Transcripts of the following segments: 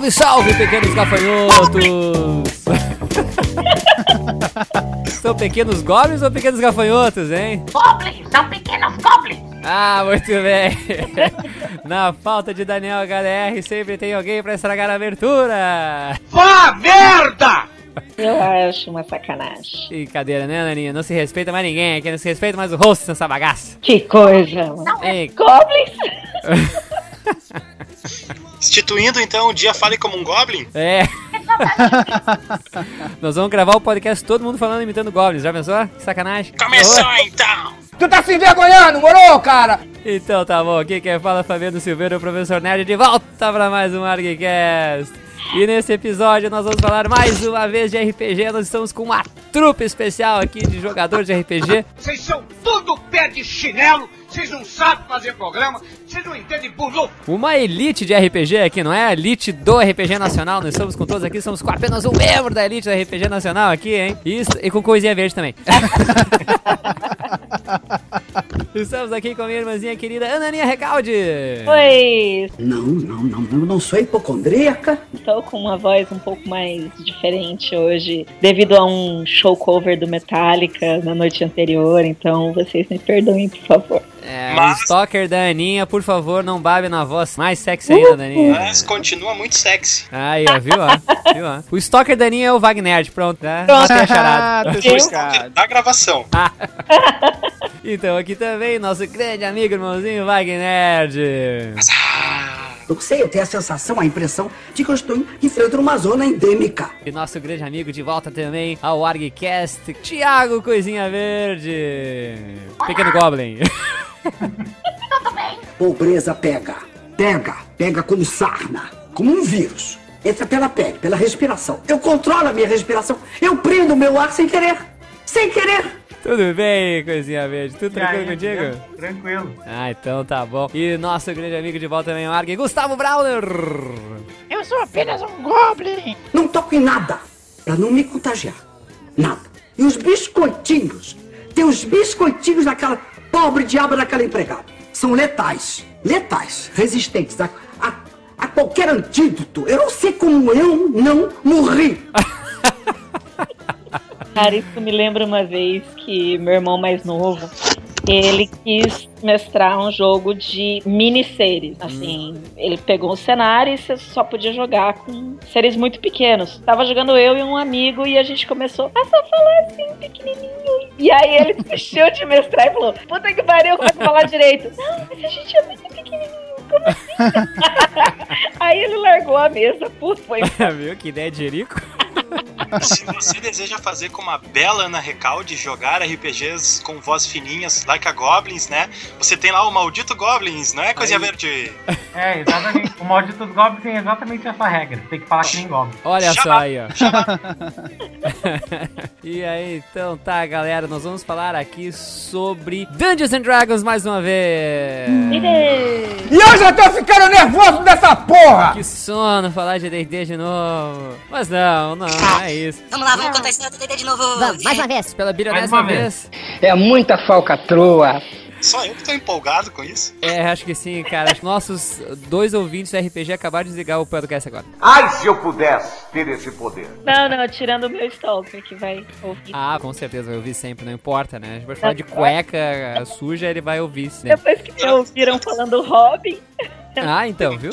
Salve, salve, pequenos gafanhotos! São pequenos goblins ou pequenos gafanhotos, hein? Goblins, são pequenos goblins. Ah, muito bem. Na falta de Daniel HDR, sempre tem alguém pra estragar a abertura. Vá merda! Eu acho uma sacanagem. Brincadeira, né, Naninha? Não se respeita mais ninguém aqui, não se respeita mais o rosto nessa bagaça. Que coisa, mano. Não é Goblins? Instituindo então o dia Fale como um Goblin? é. Nós vamos gravar o podcast todo mundo falando imitando goblins, já pensou? Que sacanagem. Começou então! Tu tá se envergonhando, moro, cara? Então tá bom, aqui quem fala é Fabiano Silveira, o professor Nerd, de volta pra mais um ArgCast. E nesse episódio nós vamos falar mais uma vez de RPG, nós estamos com uma trupe especial aqui de jogadores de RPG. Vocês são tudo pé de chinelo, vocês não sabem fazer programa, vocês não entendem bulu. Uma elite de RPG aqui, não é a elite do RPG Nacional, nós estamos com todos aqui, somos com apenas um membro da elite do RPG Nacional aqui, hein? Isso, e com coisinha verde também. Estamos aqui com a minha irmãzinha querida Ananinha Recalde. Pois, Não, não, não, eu não sou hipocondríaca. estou com uma voz um pouco mais diferente hoje, devido a um show cover do Metallica na noite anterior, então vocês me perdoem, por favor. É, Mas- o stalker da Aninha, por favor, não babe na voz. Mais sexy ainda, da Aninha. Mas continua muito sexy. Aí, ó, viu, ó? Viu, ó? O stalker da Aninha é o Wagner, pronto, né? Pronto. Matei a charada. O stalker da gravação. Então, aqui também, nosso grande amigo, irmãozinho Wagner. Eu sei, eu tenho a sensação, a impressão de que eu estou enfrentando uma zona endêmica. E nosso grande amigo de volta também ao ArgCast, Thiago Coisinha Verde. Pequeno Goblin. Tudo bem? Pobreza pega, pega, pega como sarna, como um vírus. Entra pela pele, pela respiração. Eu controlo a minha respiração. Eu prendo o meu ar sem querer. Sem querer. Tudo bem, Coisinha Verde? Tudo tranquilo contigo? Tranquilo. Ah, então tá bom. E nosso grande amigo de volta também, o Arg, Gustavo Browner. Eu sou apenas um goblin. Não toco em nada pra não me contagiar. Nada. E os biscoitinhos? Tem os biscoitinhos daquela pobre diabo daquela empregada. São letais. Letais. Resistentes a, a, a qualquer antídoto. Eu não sei como eu não morri. Cara, isso me lembra uma vez que meu irmão mais novo, ele quis mestrar um jogo de minisséries. Assim, ele pegou um cenário e você só podia jogar com seres muito pequenos. Tava jogando eu e um amigo e a gente começou a só falar assim, pequenininho. E aí ele desistiu de mestrar e falou, puta que pariu, como é que falar direito? Não, mas a gente é muito pequenininho, como assim? aí ele largou a mesa, puto, foi Viu que ideia de Jerico? Se você deseja fazer como a bela Ana Recalde, jogar RPGs com voz fininhas, like a Goblins, né? Você tem lá o Maldito Goblins, não é, Coisinha Aí. Verde? É, exatamente. O maldito goblins tem exatamente essa regra. Tem que falar que nem goblin. Olha só aí, ó. e aí, então tá, galera, nós vamos falar aqui sobre Dungeons and Dragons mais uma vez. E eu já tô ficando nervoso dessa porra! Que sono falar de D&D de novo. Mas não, não, não é isso. Vamos lá, vamos contar a história do de novo. Vamos, mais uma vez. Pela Mais bilionésima uma vez. É muita falcatrua. Só eu que tô empolgado com isso. É, acho que sim, cara. Nossos dois ouvintes do RPG acabaram de desligar o podcast agora. Ai, se eu pudesse ter esse poder. Não, não, tirando o meu stalker que vai ouvir. Ah, com certeza, vai ouvir sempre, não importa, né? A gente vai falar de cueca suja, ele vai ouvir, né? Depois que me ouviram falando Robin, Ah, então, viu?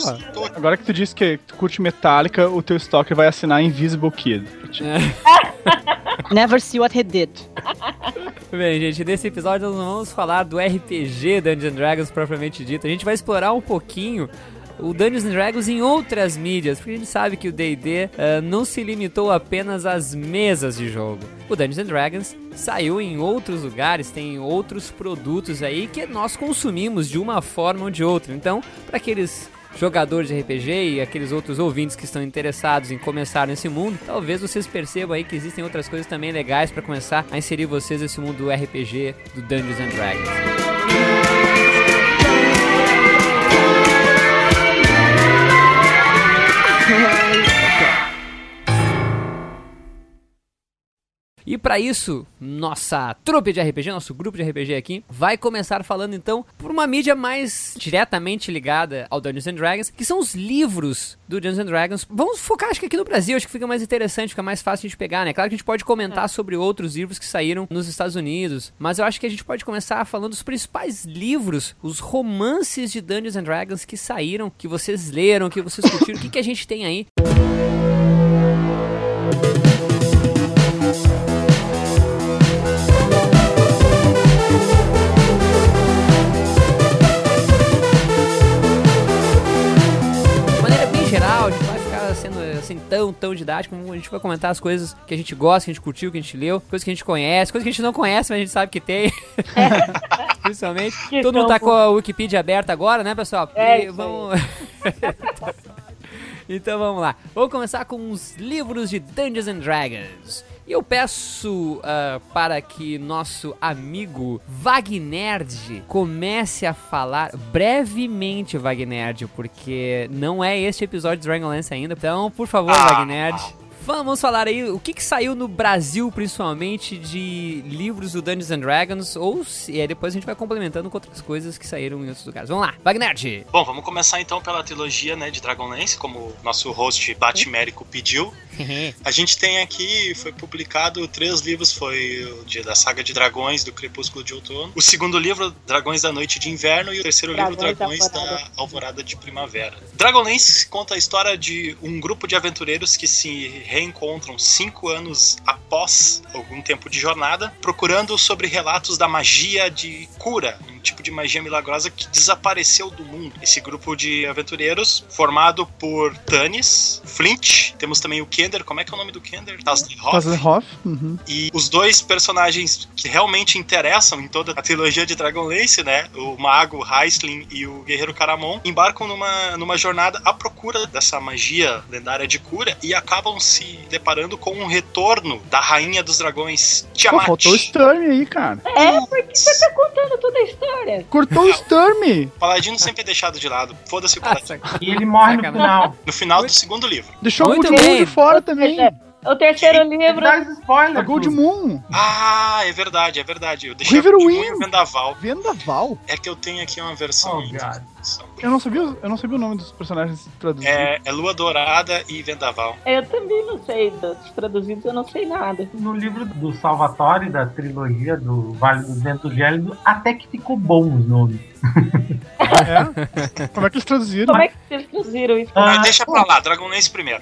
Agora que tu disse que tu curte Metallica, o teu stalker vai assinar Invisible Kid. Never see what he did. Bem, gente, nesse episódio nós vamos falar do RPG Dungeons and Dragons propriamente dito. A gente vai explorar um pouquinho o Dungeons and Dragons em outras mídias, porque a gente sabe que o D&D eh, não se limitou apenas às mesas de jogo. O Dungeons and Dragons saiu em outros lugares, tem outros produtos aí que nós consumimos de uma forma ou de outra. Então, para aqueles jogadores de RPG e aqueles outros ouvintes que estão interessados em começar nesse mundo, talvez vocês percebam aí que existem outras coisas também legais para começar a inserir vocês nesse mundo do RPG do Dungeons and Dragons. E pra isso, nossa trupe de RPG, nosso grupo de RPG aqui, vai começar falando então por uma mídia mais diretamente ligada ao Dungeons and Dragons, que são os livros do Dungeons and Dragons. Vamos focar, acho que aqui no Brasil, acho que fica mais interessante, fica mais fácil de pegar, né? Claro que a gente pode comentar sobre outros livros que saíram nos Estados Unidos, mas eu acho que a gente pode começar falando dos principais livros, os romances de Dungeons and Dragons que saíram, que vocês leram, que vocês curtiram, o que, que a gente tem aí. De assim tão, tão didático, a gente vai comentar as coisas que a gente gosta, que a gente curtiu, que a gente leu, coisas que a gente conhece, coisas que a gente não conhece, mas a gente sabe que tem. Principalmente. Que Todo mundo tá com a Wikipedia aberta agora, né, pessoal? É E vamos. então vamos lá. Vamos começar com os livros de Dungeons and Dragons. E eu peço ah, para que nosso amigo Vagnerd comece a falar brevemente, Vagnerd, porque não é este episódio de Dragonlance ainda. Então, por favor, Ah. Vagnerd. Vamos falar aí o que, que saiu no Brasil, principalmente, de livros do Dungeons and Dragons, ou se, e aí depois a gente vai complementando com outras coisas que saíram em outros lugares. Vamos lá, Vagnerd! Bom, vamos começar então pela trilogia né, de Dragonlance, como o nosso host Batmérico pediu. A gente tem aqui, foi publicado três livros, foi o de, da saga de dragões do Crepúsculo de Outono. O segundo livro, Dragões da Noite de Inverno, e o terceiro livro, Dragões da Dragões da Alvorada. Alvorada de Primavera. Dragonlance conta a história de um grupo de aventureiros que se reencontram cinco anos após algum tempo de jornada, procurando sobre relatos da magia de cura, um tipo de magia milagrosa que desapareceu do mundo. Esse grupo de aventureiros, formado por Tanis, Flint, temos também o Kender, como é que é o nome do Kender? Tasselhoff. Uhum. E os dois personagens que realmente interessam em toda a trilogia de Dragonlance, né? O mago Heisling e o guerreiro Caramon, embarcam numa, numa jornada à procura dessa magia lendária de cura e acabam se deparando com um retorno da rainha dos dragões, Pô, Tiamat. faltou o Sturm aí, cara. É, porque você tá contando toda a história. Cortou o Sturm. Paladino sempre é deixado de lado. Foda-se o Paladino. E ele morre no final. No final do segundo livro. Deixou Muito o Gold bem. de fora também. O terceiro livro. Dá spoiler. A Gold. Moon. Ah, é verdade, é verdade. Eu deixei River o Digimon Wind. e o Vendaval. Vendaval? É que eu tenho aqui uma versão Oh. Tradução. Eu não sabia, eu não sabia o nome dos personagens traduzidos. É, é Lua Dourada e Vendaval. Eu também não sei, dos traduzidos eu não sei nada. No livro do Salvatore, da trilogia do Vale dos Ventos Gélidos, até que ficou bom os nomes. É? Como é que eles traduziram? Como é que vocês traduziram isso? Mas Ah, deixa pra lá, Dragonlance primeiro.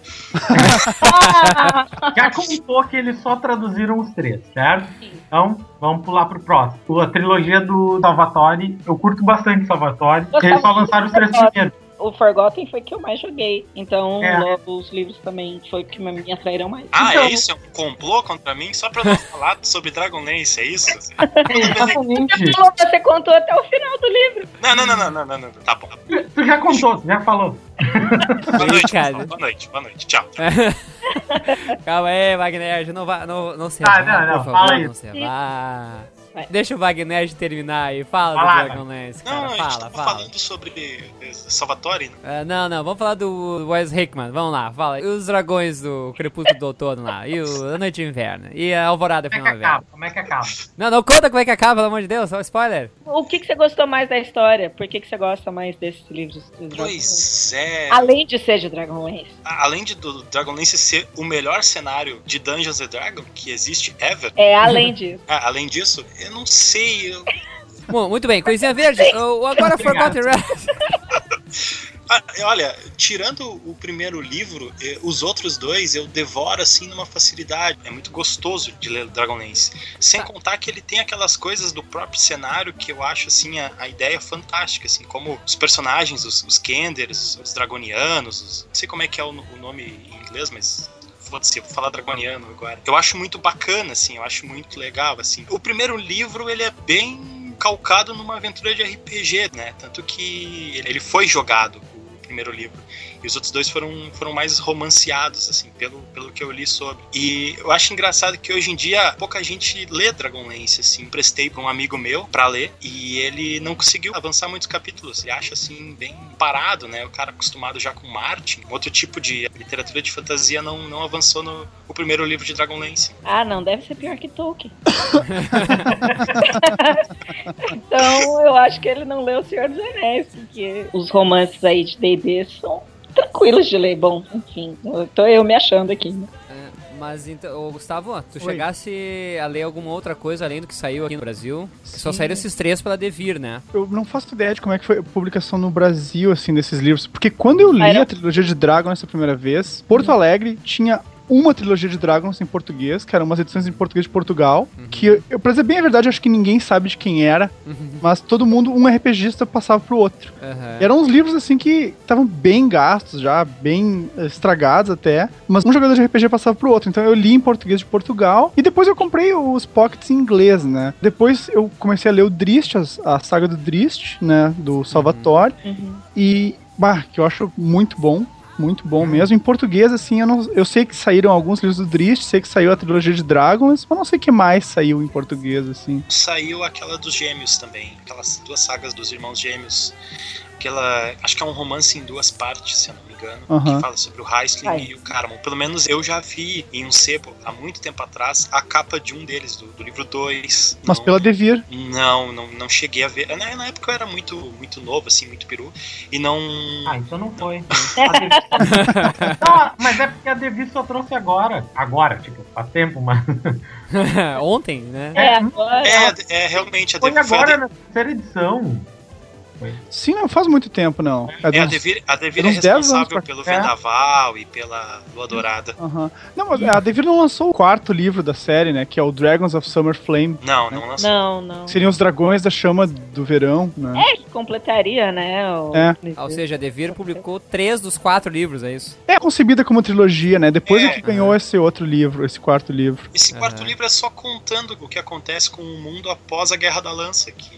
Ah, Já contou que eles só traduziram os três, certo? Então, vamos pular pro próximo. A trilogia do Salvatore, eu curto bastante Salvatore. Eles só lançaram os três primeiros. o Forgotten foi que eu mais joguei. Então, É. logo, os livros também foi que me atraíram mais. Ah, Então- é isso? É um complô contra mim? Só pra não falar sobre Dragonlance, é isso? Exatamente. Falou, Você contou até o final do livro. Não, não, não, não, não, não, não. Tá bom. Tu já contou, tu já falou. Boa noite, cara. pessoal. Boa noite, boa noite. Tchau. Calma aí, Wagner, não, vá, não, não se Ah, vá, não, não, fala não se vá. Vai. Deixa o Wagner terminar aí, fala Fala, do Dragonlance, Não, cara, a gente fala, tava fala. falando sobre eh, Salvatore, né? Ah, não, não, vamos falar do Wes Hickman, vamos lá, fala. E os dragões do Crepúsculo do Outono lá, e o A Noite de Inverno, e a Alvorada Como é Primavera. acaba? Como é que acaba? Não, não conta como é que acaba, pelo amor de Deus, só spoiler. O que, que você gostou mais da história? Por que, que você gosta mais desses livros? Pois é. Além de ser de Dragonlance. Além de do Dragonlance ser o melhor cenário de Dungeons and Dragons que existe ever, É, além disso. ah, além disso, eu não sei. eu- Bom, muito bem, coisinha verde, o, agora Forgotten Realms. Ah, olha, tirando o primeiro livro, eh, os outros dois eu devoro assim numa facilidade. É muito gostoso de ler Dragonlance. Sem contar que ele tem aquelas coisas do próprio cenário que eu acho assim a, a ideia fantástica, assim, como os personagens, os, os Kenders, os Dragonianos, os- não sei como é que é o, o nome em inglês, mas foda-se, vou falar dragoniano agora. Eu acho muito bacana, assim, eu acho muito legal, assim. O primeiro livro, ele é bem calcado numa aventura de RPG, né? Tanto que ele foi jogado. O primeiro livro. E os outros dois foram, foram mais romanceados, assim, pelo, pelo que eu li sobre. E eu acho engraçado que hoje em dia pouca gente lê Dragonlance, assim. Emprestei pra um amigo meu pra ler e ele não conseguiu avançar muitos capítulos. E acha, assim, bem parado, né? O cara acostumado já com Martin, outro tipo de literatura de fantasia, não, não avançou no o primeiro livro de Dragonlance. Ah, não, deve ser pior que Tolkien. então, eu acho que ele não leu O Senhor dos Anéis, porque os romances aí de D&D são tranquilos de ler. Bom, enfim, eu tô eu me achando aqui. Né? É, mas então, ô, Gustavo, tu chegasse a ler alguma outra coisa além do que saiu aqui no Brasil? Que só Sim. saíram esses três pela Devir, né? Eu não faço ideia de como é que foi a publicação no Brasil, assim, desses livros. Porque quando eu li Era- a trilogia de Dragon essa primeira vez, Porto Alegre tinha uma trilogia de Dragons em português, que eram umas edições em português de Portugal, que, eu, pra dizer bem a verdade, acho que ninguém sabe de quem era, mas todo mundo, um RPGista passava pro outro. E eram uns livros, assim, que estavam bem gastos já, bem estragados até, mas um jogador de RPG passava pro outro. Então eu li em português de Portugal, e depois eu comprei os pockets em inglês, né? Depois eu comecei a ler o Drist, as- a, saga do Drist, né, do Salvatore, e, bah, que eu acho muito bom. Muito bom mesmo. Em português, assim, eu, não, eu sei que saíram alguns livros do Drist, sei que saiu a trilogia de Dragons, mas não sei o que mais saiu em português, assim. Saiu aquela dos gêmeos também, aquelas duas sagas dos irmãos gêmeos. Aquela, acho que é um romance em duas partes, se eu não me engano, Aham. que fala sobre o Heisling Ai. e o Caramon. Pelo menos eu já vi em um sebo, há muito tempo atrás, a capa de um deles, do, do livro 2. Mas pela Devir. Não, não, não cheguei a ver. Na, na época eu era muito, muito novo, assim, muito peru. E não. Ah, então não foi. A não, mas é porque a Devi só trouxe agora. Agora, tipo, faz tempo, mas. Ontem, né? É, agora. É, é realmente a Foi Devir. foi a agora De- na terceira edição. Sim, não faz muito tempo, não. É, a dos- Devir, a Devir é é uns 10 anos responsável pra- pelo É. Vendaval e pela Lua Dourada. Aham. Não, mas a Devir não lançou o quarto livro da série, né? Que é o Dragons of Summer Flame. Não, não lançou. Não, não. Seriam os dragões da chama do verão, né? É, que completaria, né? O... É. Ah, Ou seja, a Devir publicou três dos quatro livros, é isso? É concebida como trilogia, né? Depois é, É. que ganhou esse outro livro, esse quarto livro. Esse quarto Aham. livro é só contando o que acontece com o mundo após a Guerra da Lança, que,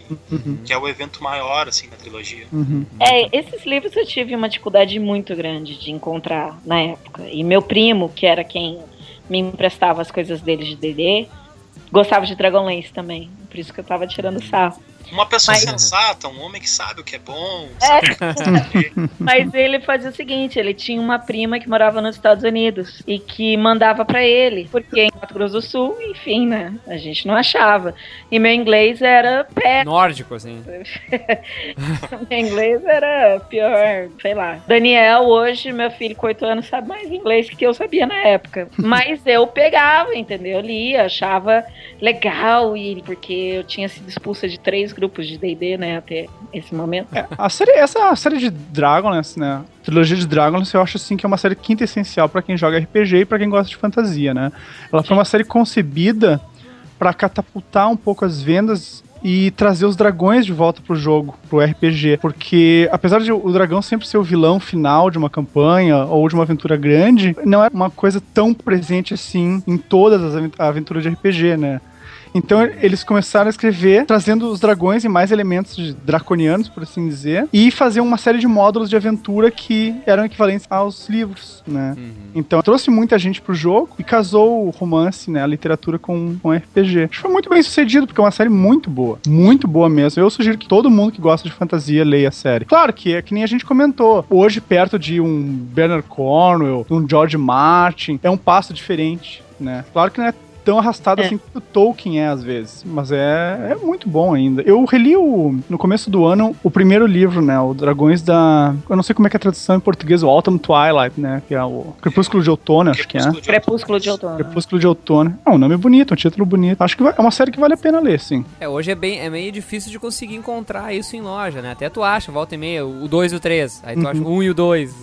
que é o evento maior, assim, na trilogia. Uhum. É, esses livros eu tive uma dificuldade muito grande de encontrar na época. E meu primo, que era quem me emprestava as coisas dele de D&D, gostava de Dragonlance também. Por isso que eu tava tirando sarro. Uma pessoa Mas- sensata, um homem que sabe o que é bom, É. sabe o que fazer. Mas ele fazia o seguinte, ele tinha uma prima que morava nos Estados Unidos e que mandava pra ele, porque em Mato Grosso do Sul, enfim, né, a gente não achava. E meu inglês era pé, Nórdico, assim. meu inglês era pior, sei lá. Daniel, hoje, meu filho com 8 anos, sabe mais inglês que eu sabia na época. Mas eu pegava, entendeu? Eu lia, achava legal, e porque eu tinha sido expulsa de três grupos de D&D, né, até esse momento. É, a série, essa série de Dragonlance, né? Trilogia de Dragonlance, eu acho assim que é uma série quinta essencial pra quem joga RPG e pra quem gosta de fantasia, né? Ela foi uma série concebida pra catapultar um pouco as vendas e trazer os dragões de volta pro jogo, pro RPG, porque apesar de o dragão sempre ser o vilão final de uma campanha ou de uma aventura grande, não é uma coisa tão presente assim em todas as aven- aventuras de RPG, né? Então eles começaram a escrever, trazendo os dragões e mais elementos de draconianos, por assim dizer, e fazer uma série de módulos de aventura que eram equivalentes aos livros, né? Então trouxe muita gente pro jogo e casou o romance, né, a literatura com, com RPG. Acho que foi muito bem sucedido, porque é uma série muito boa, muito boa mesmo. Eu sugiro que todo mundo que gosta de fantasia leia a série. Claro que é que nem a gente comentou, hoje perto de um Bernard Cornwell, um George Martin, é um passo diferente, né? Claro que não é tão arrastado É. assim que o Tolkien é às vezes, mas é, é muito bom ainda. Eu reli o, no começo do ano o primeiro livro, né, o Dragões da, eu não sei como é que é a tradução em português, o Autumn Twilight, né, que é o Crepúsculo de Outono, acho que é. Crepúsculo de Outono. Crepúsculo de Outono. É um nome bonito, um título bonito. Acho que vai- é uma série que vale a pena ler, sim. É, hoje é, bem, é meio difícil de conseguir encontrar isso em loja, né? Até tu acha, volta e meia, o 2 e o 3. Aí tu acha o 1 um e o 2.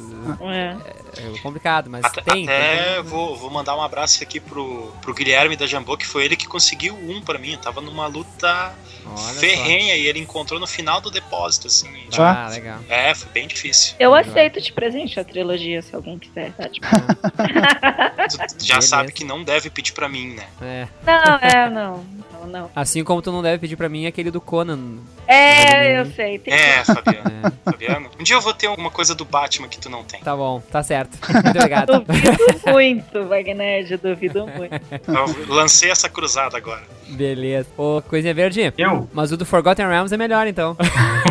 É. É complicado, mas Até, tem. até tem. vou, vou mandar um abraço aqui pro, pro Guilherme da Jambô, que foi ele que conseguiu um pra mim. Eu tava numa luta Olha ferrenha e ele encontrou no final do depósito, assim. só. Ah, legal. É, foi bem difícil. Eu aceito de presente a trilogia, se alguém quiser. Tá? Tipo, Tu já Beleza. sabe que não deve pedir pra mim, né? É. não, é, não. Não, não. Assim como tu não deve pedir pra mim aquele do Conan. É, eu sei. Tem É, Fabiano. Fabiano. Um dia eu vou ter alguma coisa do Batman que tu não tem. Tá bom, tá certo. Muito obrigado. Duvido muito, Wagner, duvido muito. Eu lancei essa cruzada agora. Beleza. Ô, coisinha verde. Eu? Mas o do Forgotten Realms é melhor, então.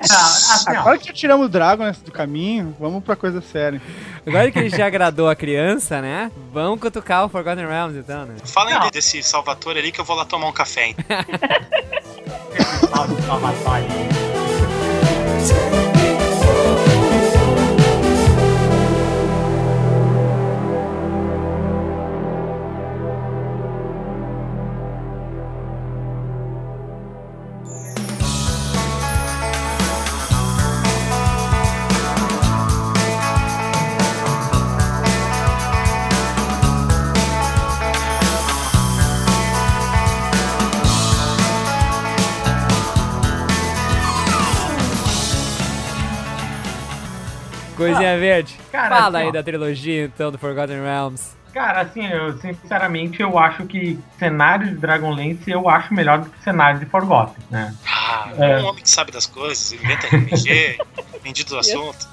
Assim. Agora que tiramos o Dragon do caminho, vamos pra coisa séria. Agora que a gente já agradou a criança, né? Vamos cutucar o Forgotten Realms, então, né? Fala aí desse Salvatore ali que eu vou lá tomar um café. Salvatore. Coisinha verde. cara, Fala assim, aí ó. da trilogia, então, do Forgotten Realms. Cara, assim, eu sinceramente eu acho que cenário de Dragonlance eu acho melhor do que cenário de Forgotten, né? Ah, É. um homem que sabe das coisas, inventa RPG, entendido do assunto.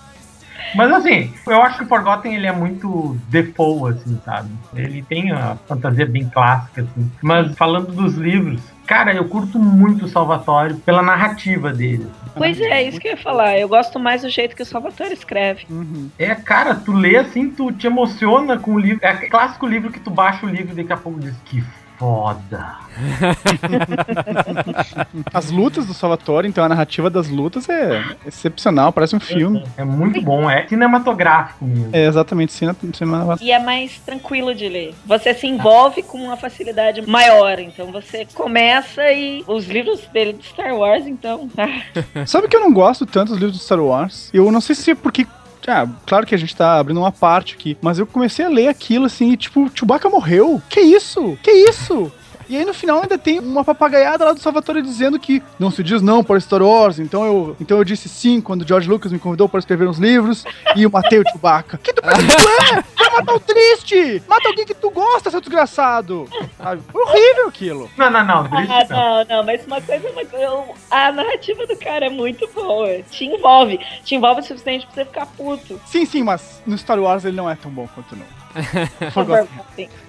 Mas assim, eu acho que o Forgotten ele é muito default, assim, sabe? Ele tem a fantasia bem clássica, assim. Mas falando dos livros, cara, eu curto muito o Salvatore pela narrativa dele. Pois é, isso que eu ia falar. Eu gosto mais do jeito que o Salvatore escreve. Uhum. É, cara, tu lê assim, tu te emociona com o livro. É clássico livro que tu baixa o livro e daqui a pouco diz que foda. As lutas do Salvatore, então a narrativa das lutas é excepcional, parece um filme. É muito bom, é cinematográfico mesmo. É exatamente cine, cinema, E é mais tranquilo de ler. Você se envolve com uma facilidade maior. Então você começa e. Os livros dele de Star Wars, então. ah, Sabe que eu não gosto tanto dos livros do Star Wars? Eu não sei se é porque. Ah, claro que a gente tá abrindo uma parte aqui, mas eu comecei a ler aquilo assim, e tipo, Chewbacca morreu? Que isso? Que isso? E aí no final ainda tem uma papagaiada lá do Salvatore dizendo que não se diz não para Star Wars, então eu, então eu disse sim quando o George Lucas me convidou para escrever uns livros e eu matei o Chewbacca. Que tu pensa que tu é? Vai matar o triste! Mata alguém que tu gosta, seu desgraçado! Sabe? Horrível aquilo. Não, não, não, Ah, não. não, não, mas uma coisa é uma coisa. A narrativa do cara é muito boa. Te envolve. Te envolve o suficiente pra você ficar puto. Sim, sim, mas no Star Wars ele não é tão bom quanto no.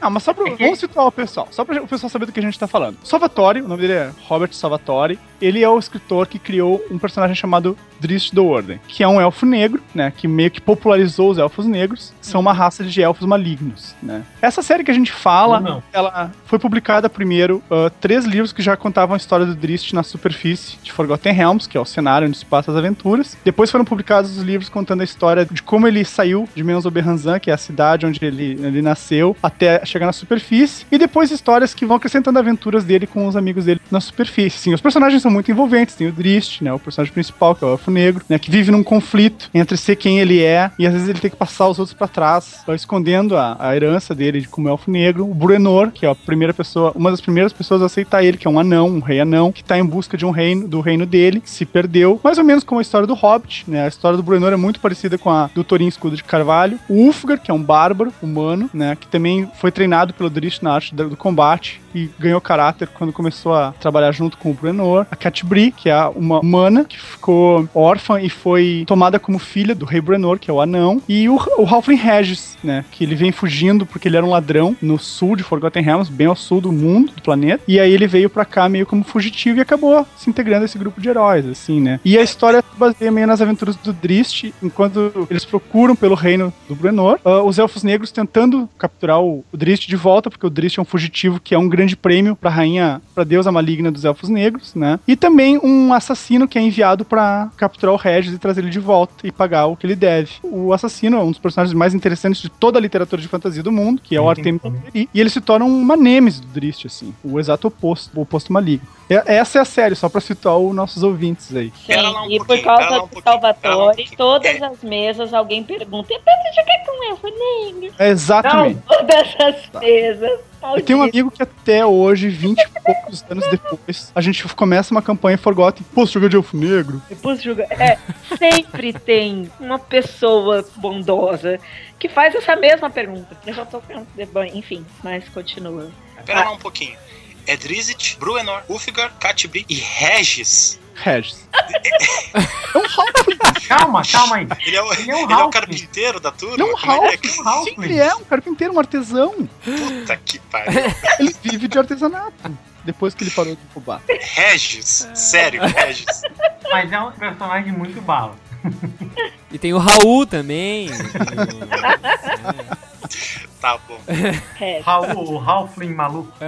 Ah, mas só pra. Vamos situar o pessoal. Só pra o pessoal saber do que a gente tá falando. Salvatore, o nome dele é Robert Salvatore. Ele é o escritor que criou um personagem chamado Drist do Warden, que é um elfo negro, né? Que meio que popularizou os elfos negros. São uma raça de elfos malignos, né? Essa série que a gente fala, Ou não. ela foi publicada primeiro ah, três livros que já contavam a história do Drist na superfície de Forgotten Realms, que é o cenário onde se passa as aventuras. Depois foram publicados os livros contando a história de como ele saiu de Menos Oberranzan, que é a cidade onde ele, ele nasceu, até chegar na superfície. E depois histórias que vão acrescentando aventuras dele com os amigos dele na superfície. Sim, os personagens são muito envolventes. Tem o Drist, né, o personagem principal, que é o Elfo Negro, né, que vive num conflito entre ser quem ele é e às vezes ele tem que passar os outros pra trás, escondendo a, a herança dele de como Elfo Negro. O Bruenor, que é a primeira pessoa, uma das primeiras pessoas a aceitar ele, que é um anão, um rei anão, que tá em busca de um reino, do reino dele, se perdeu. Mais ou menos como a história do Hobbit, né? A história do Bruenor é muito parecida com a do Thorin Escudo de Carvalho. O Ulfgar, que é um bárbaro humano, né? Que também foi treinado pelo Drist na arte do combate e ganhou caráter quando começou a trabalhar junto com o Bruenor. A Catbri, que é uma humana que ficou órfã e foi tomada como filha do rei Bruenor, que é o anão. E o, o Halfling Regis, né? Que ele vem fugindo porque ele era um ladrão no sul de Forgotten Realms, bem ao sul do mundo, do planeta. E aí ele veio pra cá meio como fugitivo e acabou se integrando a esse grupo de heróis, assim, né? E a história baseia meio nas aventuras do Drist, enquanto eles procuram pelo reino do Bruenor, ah, os elfos negros tentando capturar o, o Drist de volta, porque o Drist é um fugitivo que é um grande prêmio pra rainha, pra deusa maligna dos elfos negros, né? E também um assassino que é enviado pra capturar o Regis e trazer ele de volta e pagar o que ele deve. O assassino é um dos personagens mais interessantes de toda a literatura de fantasia do mundo, que é o Sim, Artemis sim. E ele se torna uma nêmesis do Drist, assim, o exato oposto, o oposto maligno. É- Essa é a série, só pra citar os nossos ouvintes aí. Lá um e por causa um do um Salvatore, pouquinho. todas É. as mesas alguém pergunta: e pra você jogar com elfo negro? Exatamente. Todas as mesas. Eu tenho um amigo que até hoje, 20 e poucos anos depois, a gente começa uma campanha Forgotten. Pô, você joga de elfo negro? Depois joga. É, sempre tem uma pessoa bondosa que faz essa mesma pergunta. Eu já tô Enfim, mas continua. Pera lá um pouquinho. Edrizit, Bruenor, Ulfgar, Catibri e Regis. Regis. é um Halfling. Calma, calma aí. Ele é o, Ele é um ele é o Halfling. carpinteiro da turma? Ele é um Como é Halfling. um Halfling. Sim, ele é um carpinteiro, um artesão. Puta que pariu. Ele vive de artesanato. Depois que ele parou de roubar. Regis. Sério, Regis. Mas é um personagem muito bala. E tem o Raul também. Tá bom. É. Raul, o Halfling maluco.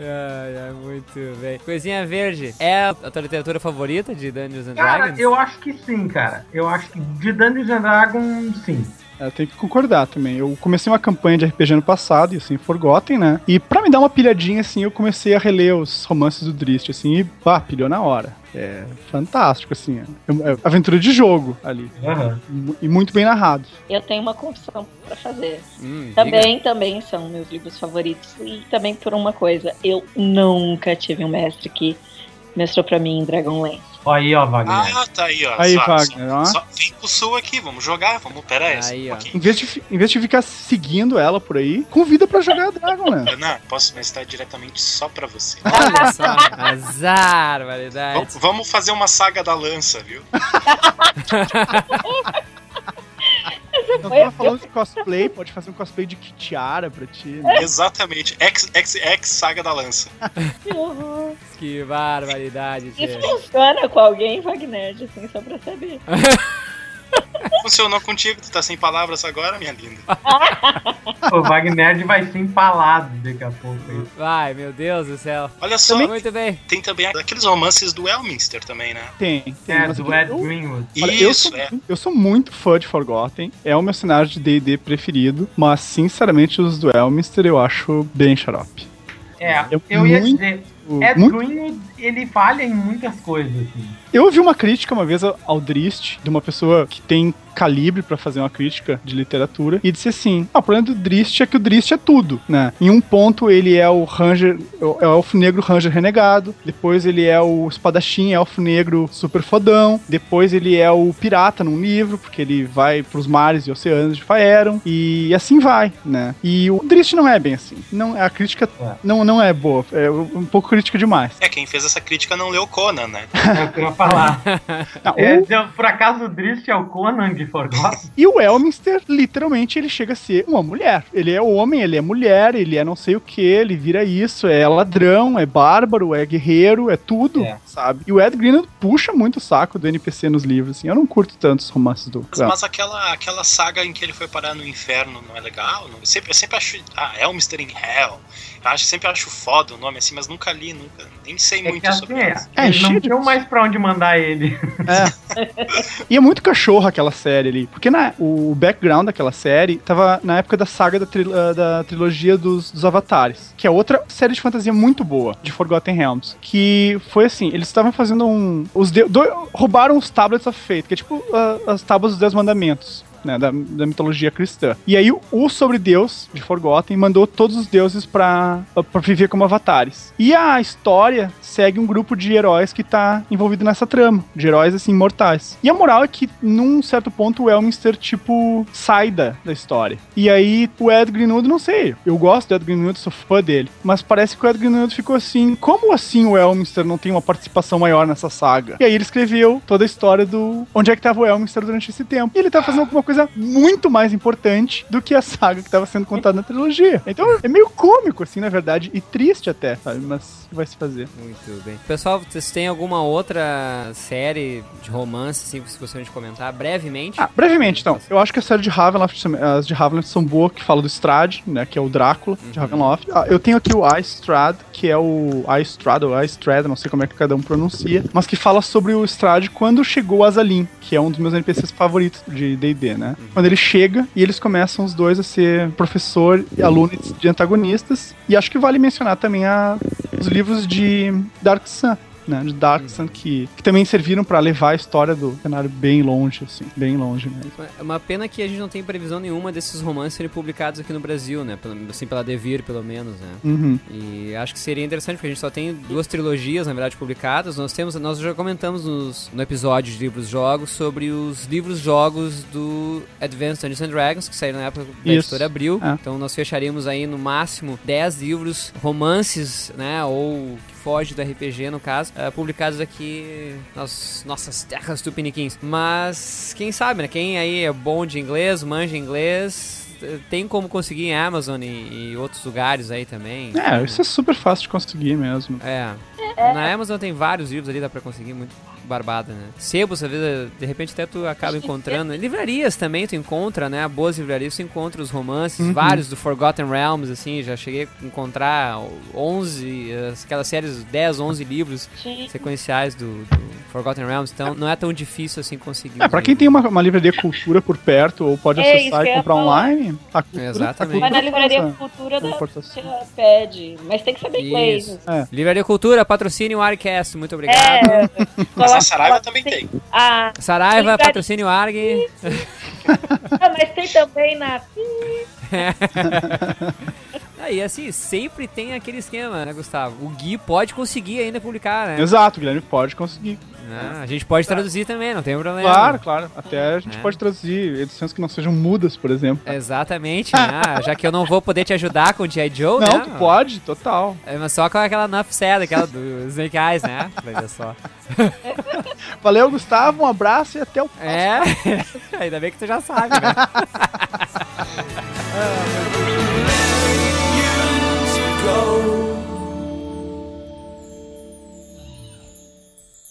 Ai, ai, muito bem. Coisinha Verde, é a tua literatura favorita de Dungeons and Cara, Dragons? eu acho que sim, cara. Eu acho que de Dungeons and Dragons, sim. É, Eu tenho que concordar também. Eu comecei uma campanha de RPG ano passado, e assim, Forgotten, né? E pra me dar uma pilhadinha, assim, eu comecei a reler os romances do Drist, assim, e pá, pilhou na hora. É fantástico, assim. É, é aventura de jogo ali. Mu- E muito bem narrado. Eu tenho uma confissão pra fazer. Hum, diga. Também, também são meus livros favoritos. E também por uma coisa, eu nunca tive um mestre que mestrou pra mim em Dragonlance. Aí, ó, Wagner. Ah, tá aí, ó. Aí, só, Wagner, só, ó. só vem pro sul aqui, vamos jogar, vamos. Pera aí, Aí, um ó. Em vez, de, em vez de ficar seguindo ela por aí, convida pra jogar Dragon, né? Ana, posso mestrar diretamente só pra você. Olha só, azar, variedade. Vamos- Vamos fazer uma saga da lança, viu? Eu tava falando de cosplay, pode fazer um cosplay de Kitiara pra ti, né? Exatamente. X, X, X saga da lança. Que horror. Que barbaridade, Isso tchê. funciona com alguém, Wagner, assim, só pra saber. Funcionou contigo, tu tá sem palavras agora, minha linda. O Wagner vai ser empalado daqui a pouco aí. Vai, meu Deus do céu. Olha só, Muito bem. tem também aqueles romances do Elminster também, né? Tem, tem. É, do eu- Ed Greenwood. Olha, eu, Isso, sou, é. eu sou muito fã de Forgotten, é o meu cenário de D&D preferido, mas sinceramente os do Elminster eu acho bem xarope. É, Eu eu ia dizer, Ed Muito- Greenwood, ele falha em muitas coisas, assim. Eu ouvi uma crítica uma vez ao- ao Drist, de uma pessoa que tem calibre pra fazer uma crítica de literatura, e disse assim: ah, o problema do Drist é que o Drist é tudo, né? Em um ponto ele é o Ranger, é o Elfo Negro Ranger Renegado, depois ele é o Espadachim Elfo Negro Super Fodão, depois ele é o Pirata num livro, porque ele vai pros mares e oceanos de Faeron, e assim vai, né? E o Drist não é bem assim. Não, a crítica É. não, não é boa, é um pouco crítica demais. É, quem fez essa crítica não leu Conan, né? É o que eu ia falar. Ah, É, o- por acaso o Drist é o Conan de Forgotten? E o Elminster, literalmente, ele chega a ser uma mulher. Ele é homem, ele é mulher, ele é não sei o que, ele vira isso, é ladrão, é bárbaro, é guerreiro, é tudo, É. sabe? E o Ed Greenwood puxa muito o saco do NPC nos livros, assim. Eu não curto tanto os romances do... Mas, mas aquela, aquela saga em que ele foi parar no inferno não é legal? Não? Eu, sempre, eu sempre acho. Ah, Elminster in Hell. Eu acho, sempre acho foda o nome assim, mas nunca li, nunca. Nem sei É que muito assim, sobre é, isso. É, eles não tinham mais pra onde mandar ele. E é muito cachorro aquela série ali. Porque na, o background daquela série tava na época da saga da, tril- ah, da trilogia dos, dos Avatares. Que é outra série de fantasia muito boa, de Forgotten Realms. Que foi assim, eles estavam fazendo um... Os de, do- roubaram os Tablets of Fate, que é tipo ah, as tábuas dos Dez Mandamentos. Né, da, da mitologia cristã. E aí o, sobre Deus de Forgotten mandou todos os deuses pra viver como avatares. E a história segue um grupo de heróis que tá envolvido nessa trama, de heróis assim mortais. E a moral é que num certo ponto o Elminster tipo sai da, da história. E aí o Ed Greenwood, não sei, eu gosto do Ed Greenwood, sou fã dele, mas parece que o Ed Greenwood ficou assim, como assim o Elminster não tem uma participação maior nessa saga? E aí ele escreveu toda a história do onde é que tava o Elminster durante esse tempo. E ele tá fazendo alguma coisa muito mais importante do que a saga que tava sendo contada na trilogia. Então é meio cômico, assim, na verdade, e triste até, sabe? Mas vai se fazer. Muito bem. Pessoal, vocês têm alguma outra série de romance, assim, que vocês gostariam de comentar brevemente? Ah, brevemente, então. Eu acho que a série de Ravenloft, as de Ravenloft são boas, que fala do Strad, né? Que é o Drácula de Ravenloft. Ah, eu tenho aqui o Istrad, que é o Istrad, ou Istrad, não sei como é que cada um pronuncia, mas que fala sobre o Strad quando chegou o Azalin, que é um dos meus NPCs favoritos de D&D, né? Quando ele chega e eles começam os dois a ser professor e aluno de antagonistas. E acho que vale mencionar também a, os livros de Dark Sun, né, de Darksun, que, que também serviram pra levar a história do cenário bem longe, assim, bem longe mesmo. É uma pena que a gente não tem previsão nenhuma desses romances serem publicados aqui no Brasil, né? Assim, pela Devir, pelo menos, né? Uhum. E acho que seria interessante, porque a gente só tem duas trilogias, na verdade, publicadas. Nós temos, nós já comentamos nos- no episódio de livros-jogos sobre os livros-jogos do Advanced Dungeons and Dragons, que saíram na época da Isso. editora Abril. É. Então nós fecharíamos aí no máximo 10 livros, romances, né? Ou que foge do RPG, no caso, eh, publicados aqui nas nossas terras tupiniquins. Mas quem sabe, né? Quem aí é bom de inglês, manja inglês. eh, Tem como conseguir em Amazon e, e outros lugares aí também. É, isso é super fácil de conseguir mesmo. É. Na Amazon tem vários livros ali, dá pra conseguir muito barbada, né? Sebos, às vezes, de repente até tu acaba encontrando. Livrarias também tu encontra, né? Boas livrarias tu encontra os romances, Uhum. vários do Forgotten Realms, assim, já cheguei a encontrar 11, as- aquelas séries, 10, 11 livros sequenciais do, do Forgotten Realms, então não é tão difícil assim conseguir. É, pra quem livros. tem uma, uma livraria cultura por perto ou pode É, acessar e comprar falar. online, a cultura, Exatamente. Mas na a cultura livraria faz cultura da, pede, mas tem que saber inglês. Isso. É. Livraria Cultura, patrocine o Arcast, muito obrigado. É, Mas a Saraiva também tem. Ah, Saraiva, Livraria- patrocine o Arg. ah, mas tem também na. Aí, assim, sempre tem aquele esquema, né, Gustavo? O Gui pode conseguir ainda publicar, né? Exato, o Guilherme pode conseguir. Ah, a gente pode traduzir também, não tem problema. Claro, claro. Até a gente É. pode traduzir edições que não sejam mudas, por exemplo. Exatamente, né? Já que eu não vou poder te ajudar com o G.I. Joe, não, né? tu pode, total. É, mas só com aquela Nuff Sad, aquela do Snake Eyes, né? Vai ver só. Valeu, Gustavo, um abraço e até o próximo. É, ainda bem que tu já sabe, né?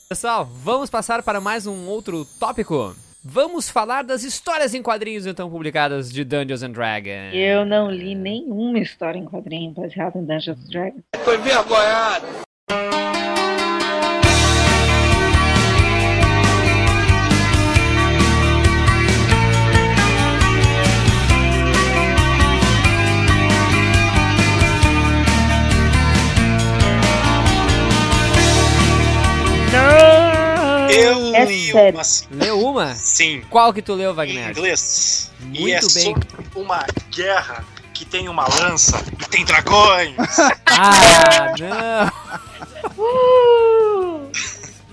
Pessoal, vamos passar para mais um outro tópico. Vamos falar das histórias em quadrinhos então publicadas de Dungeons and Dragons. Eu não li nenhuma história em quadrinho baseada em Dungeons and Dragons. Tô Eu É li sério. uma Leu uma? sim, Qual que tu leu, em Wagner? inglês. e Muito é bem. sobre uma guerra que tem uma lança e tem dragões. Ah, não! Uh!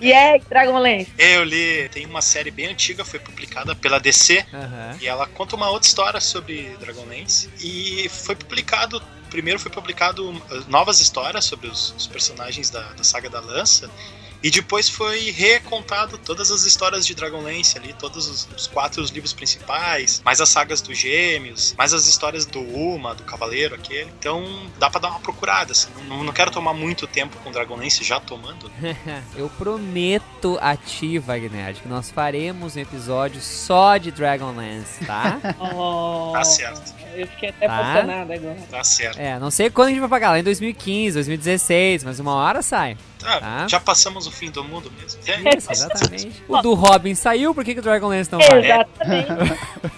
E é Dragonlance. Eu li, tem uma série bem antiga, foi publicada pela DC, Aham. e ela conta uma outra história sobre Dragonlance. E foi publicado, primeiro foi publicado uh, novas histórias sobre os, os personagens da, da saga da lança. E depois foi recontado todas as histórias de Dragonlance ali, todos os, os quatro livros principais, mais as sagas dos gêmeos, mais as histórias do Uma, do Cavaleiro aquele. Então dá pra dar uma procurada, assim. Não, não quero tomar muito tempo com Dragonlance já tomando. Eu prometo a ti, Wagner, que nós faremos um episódio só de Dragonlance, tá? Oh, Tá certo, Eu fiquei até Tá. emocionada agora. tá certo. É, não sei quando a gente vai pagar, lá em 2015, 2016, mas uma hora sai. Tá, Tá. Já passamos o fim do mundo mesmo. É, Isso, exatamente. O do Robin saiu, por que, que o Dragonlance não vai? Exatamente.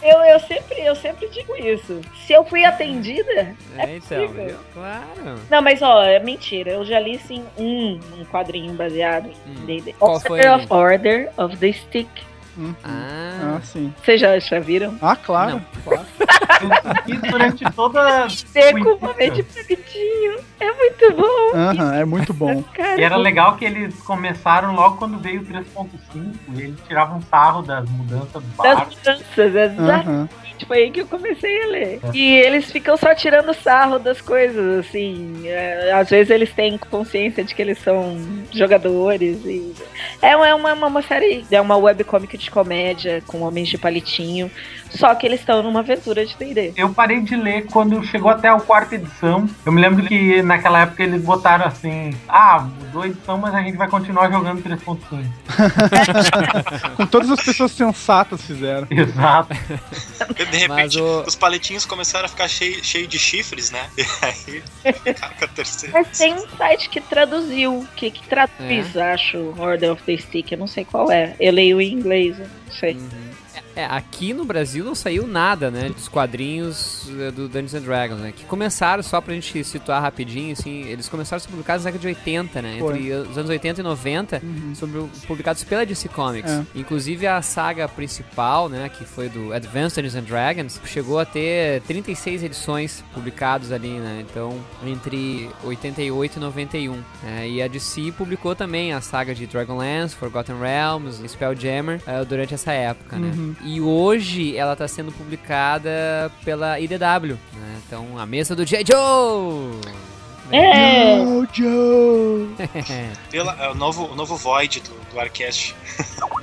eu, eu, sempre, eu sempre digo isso. Se eu fui atendida. É, então, possível. viu? Claro. Não, mas ó, é mentira. Eu já li sim um, um quadrinho baseado Hum. em D&D. Foi Order of, Order of the Stick. Uhum. Ah, Ah, sim. Vocês já, já viram? Ah, claro. não. claro. Isso durante toda. Seco, de bonitinho. É muito bom. Aham, é muito bom. E era legal que eles começaram logo quando veio o 3.5 e eles tiravam sarro das mudanças do Das barco. mudanças, exatamente. Aham. Foi aí que eu comecei a ler. E eles ficam só tirando sarro das coisas, assim. é, às vezes eles têm consciência de que eles são jogadores. E... É uma, uma, uma série, é uma webcomic de comédia com homens de palitinho. Só que eles estão numa aventura de D&D. Eu parei de ler quando chegou até a quarta edição. Eu me lembro que naquela época eles botaram assim: ah, mudou a edição, mas a gente vai continuar jogando 3.5. Com todas as pessoas sensatas fizeram. Exato. De repente, o- os palitinhos começaram a ficar cheio, cheio de chifres, né? E aí, a terceira. Mas tem um site que traduziu, que, que traduz, acho, Order of the Stick. Eu não sei qual é. Eu leio em inglês, não sei. Uhum. É, aqui no Brasil não saiu nada, né, dos quadrinhos eh, do Dungeons and Dragons, né, que começaram, só pra gente situar rapidinho, assim, eles começaram a ser publicados na década de 80, né, Foi. entre os anos 80 e 90, sobre, publicados pela DC Comics. É. Inclusive a saga principal, né, que foi do Advanced Dungeons and Dragons, chegou a ter 36 edições publicadas ali, né, então, entre 88 e 91. né, e a DC publicou também a saga de Dragonlance, Forgotten Realms, Spelljammer, eh, durante essa época, né. E hoje ela está sendo publicada pela IDW, né? Então, a mesa do J. Joe! É. Joe! Pela, é o, novo, o novo Void do, do Arcast.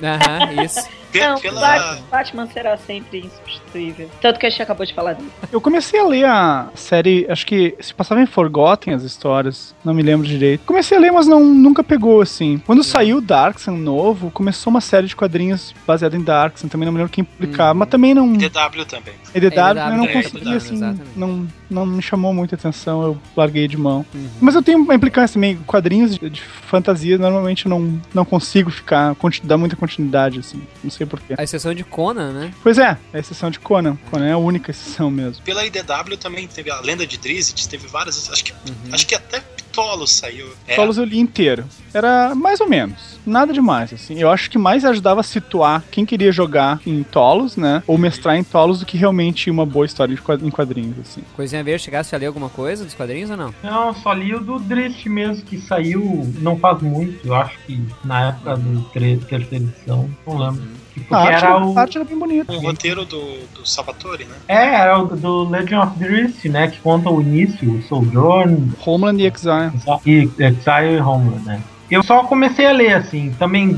Aham, isso. Não, pela, Batman, Batman será sempre insubstituível. Tanto que a gente acabou de falar disso. Eu comecei a ler a série, acho que se passava em Forgotten as histórias, não me lembro direito. Comecei a ler, mas não, nunca pegou, assim. Quando saiu o Darkson novo, começou uma série de quadrinhos baseada em Darkson, também não me lembro quem publicava, mas também não... DW também. EDW, É, eu não é, consegui, EDW, assim, exatamente. não, não me chamou muita atenção, eu larguei de mão. Uhum. Mas eu tenho uma implicância também, quadrinhos de, de fantasia, normalmente eu não, não consigo ficar, dar muita continuidade, assim, não sei porquê. A exceção de Conan, né? Pois é, é a exceção de Conan, Conan é a única exceção mesmo. Pela IDW também teve a lenda de Drizzt, teve várias. Acho que, Uhum. acho que até Ptolos saiu. É, Solos eu li inteiro. Era mais ou menos. Nada demais, assim. Eu acho que mais ajudava a situar quem queria jogar em Tolos, né? Ou mestrar em Tolos do que realmente uma boa história em quadrinhos, assim. Coisinha verde, chegasse a ler alguma coisa dos quadrinhos ou não? Não, só li o do Drift mesmo, que saiu não faz muito, eu acho que na época do terceira edição, não lembro. Que Porque A arte, era o. a arte era bem bonita. o roteiro do, do Salvatore, né? É, era o do Legend of Drift, né? Que conta o início, o Sojourn Homeland e Exile. e Exile e Homeland, né? Eu só comecei a ler, assim, também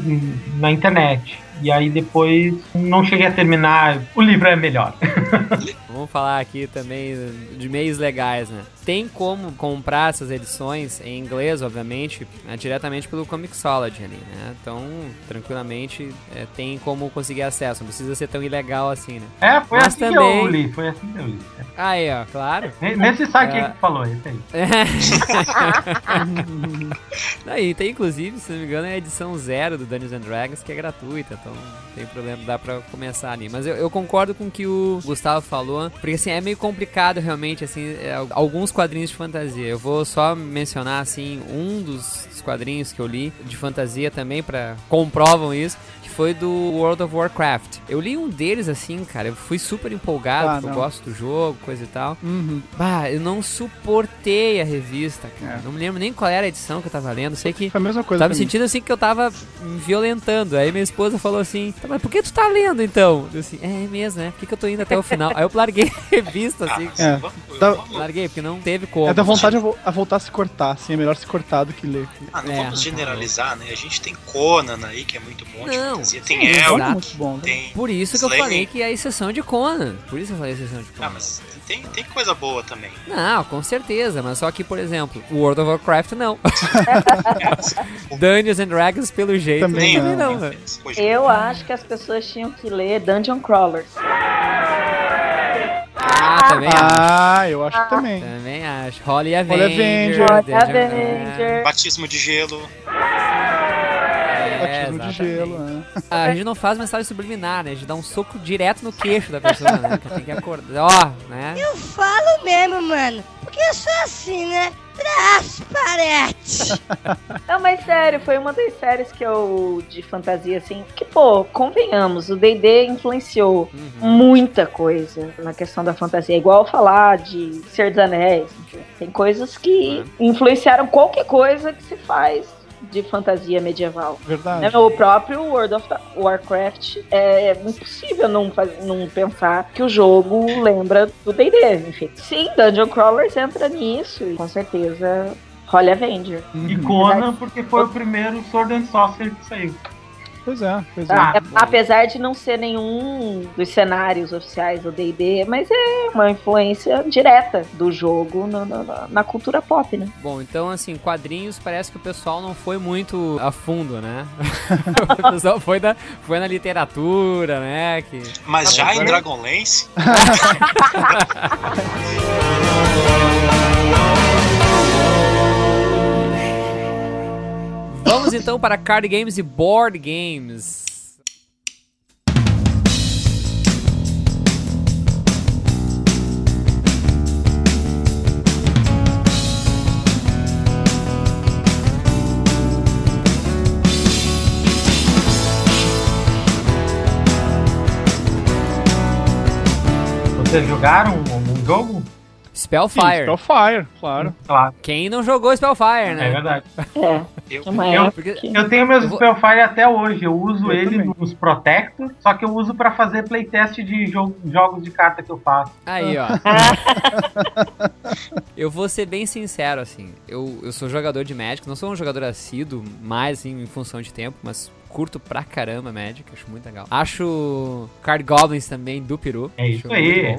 na internet. E aí depois não cheguei a terminar. O livro é melhor. Vamos falar aqui também de meios legais, né? Tem como comprar essas edições em inglês, obviamente, né, diretamente pelo Comixology ali, né? Então, tranquilamente, é, tem como conseguir acesso. Não precisa ser tão ilegal assim, né? É, foi Mas assim que também- eu li. Foi assim que eu li. Aí, ó, claro. Nesse site É. aí que falou, esse aí. Aí, tem inclusive, se não me engano, é a edição zero do Dungeons and Dragons, que é gratuita, então não tem problema, dá pra começar ali. Mas eu, eu concordo com o que o Gustavo falou, porque assim, é meio complicado realmente, assim, é, alguns quadrinhos de fantasia. Eu vou só mencionar, assim, um dos quadrinhos que eu li de fantasia também, pra comprovam isso, foi do World of Warcraft. Eu li um deles, assim, cara, eu fui super empolgado, Ah, porque eu não. gosto do jogo, coisa e tal. Uhum. Bah, eu não suportei a revista, cara. É. Não me lembro nem qual era a edição que eu tava lendo. Sei que Foi a mesma coisa. tava mim. sentindo assim que eu tava me violentando. Aí minha esposa falou assim: tá, mas por que tu tá lendo então? Eu assim, é mesmo, né? Por que, que eu tô indo até o final? Aí eu larguei a revista, assim. mas É. vamos- Dá- vamos- Larguei, porque não teve como. É da vontade a, vo- a voltar a se cortar, assim. É melhor se cortar do que ler. Ah, não É, vamos generalizar, né? A gente tem Conan aí, que é muito bom de Não, fantasia. Tem. El, Muito bom. né? tem. Por isso que eu falei que é a exceção de Conan. Por isso que eu falei exceção de Ah, Conan. mas tem, tem coisa boa também. Não, com certeza, mas só que, por exemplo, o World of Warcraft não. Dungeons and Dragons, pelo jeito, Também também não. não. velho. Hoje, Eu acho que as pessoas tinham que ler Dungeon Crawlers. Ah, também acho. Ah, eu acho que também. Também acho. Holly Holly Avenger. Avenger. Olha, Dungeon- Avenger. Batismo de gelo. É, de gelo, né? A gente não faz mensagem subliminar, né? A gente dá um soco direto no queixo da pessoa, né? Que tem que acordar. Ó, né? Eu falo mesmo, mano. Porque eu sou assim, né? Transparente. Não, mas sério, foi uma das séries que eu. de fantasia, assim. Que, pô, convenhamos, o DD influenciou Uhum. muita coisa na questão da fantasia. É igual falar de Senhor dos Anéis. enfim. Tem coisas que influenciaram qualquer coisa que se faz de fantasia medieval. Verdade. Né, O próprio World of Warcraft é impossível não, faz- não pensar que o jogo lembra do D&D, enfim. Sim, Dungeon Crawlers entra nisso e com certeza Holly Avenger. E Conan, porque foi o primeiro Sword and Sorcery que saiu. Pois é, pois é. Tá? Apesar de não ser nenhum dos cenários oficiais do D&D, mas é uma influência direta do jogo na, na- na cultura pop, né? Bom, então, assim, quadrinhos parece que o pessoal não foi muito a fundo, né? o pessoal foi na, foi na literatura, né? Que... Mas já em Dragonlance, Vamos então para card games e board games. Vocês jogaram algum jogo? Spellfire. Sim, Spellfire, claro. Claro. Quem não jogou Spellfire, né? É verdade. É. Eu, Uma Eu, eu tenho meus Eu vou- Spellfire até hoje. Eu uso Eu ele também. nos Protector, só que eu uso pra fazer playtest de jo- jogos de carta que eu faço. Aí, ó. eu vou ser bem sincero, assim. Eu, eu sou jogador de Magic, não sou um jogador assíduo, mais assim, em função de tempo, mas curto pra caramba Magic, acho muito legal. Acho Card Goblins também do peru. É isso aí.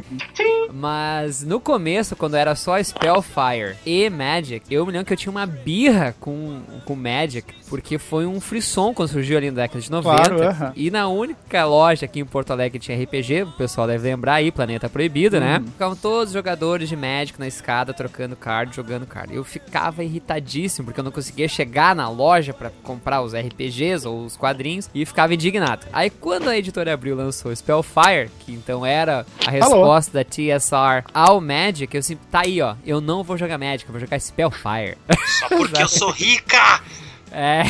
Mas no começo, quando era só Spellfire e Magic, eu me lembro que eu tinha uma birra com, com Magic, porque foi um frisson quando surgiu ali na década de 90. Claro, aham. E na única loja aqui em Porto Alegre que tinha RPG, o pessoal deve lembrar aí, Planeta Proibido, né? Ficavam todos os jogadores de Magic na escada, trocando card, jogando card. Eu ficava irritadíssimo, porque eu não conseguia chegar na loja pra comprar os RPGs ou os quadrinhos, e ficava indignado. Aí quando a editora Abril lançou Spellfire, que então era a resposta da TSR ao Magic, eu assim, tá aí, ó, eu não vou jogar Magic, eu vou jogar Spellfire. Só porque eu sou rica! É,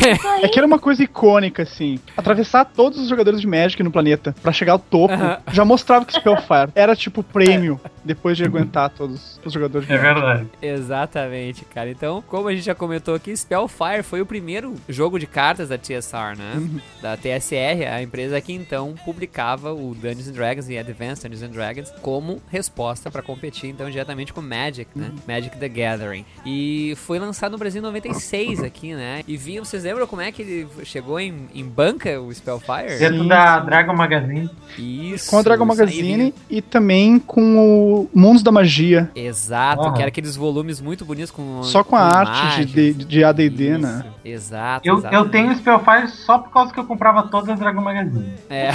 É que era uma coisa icônica, assim. Atravessar todos os jogadores de Magic no planeta pra chegar ao topo Aham. já mostrava que Spellfire era tipo prêmio depois de aguentar todos os jogadores É verdade. Exatamente, cara. Então, como a gente já comentou aqui, Spellfire foi o primeiro jogo de cartas da TSR, né? Uhum. Da TSR, a empresa que então publicava o Dungeons and Dragons e Advanced Dungeons and Dragons como resposta pra competir então diretamente com Magic, né? Uhum. Magic the Gathering. E foi lançado no Brasil em 96 aqui, né? E vinha, vocês lembram como é que ele chegou em, em banca, o Spellfire? Dentro Sim, da. Dragon Magazine. Isso. Com a Dragon Magazine e também com o Mundos da Magia. Exato, Aham. que era aqueles volumes muito bonitos com Só com a arte de, de, de ADD, né? Isso, Exato. Eu, eu exatamente. tenho Spellfire só por causa que eu comprava todas as Dragon Magazine. É.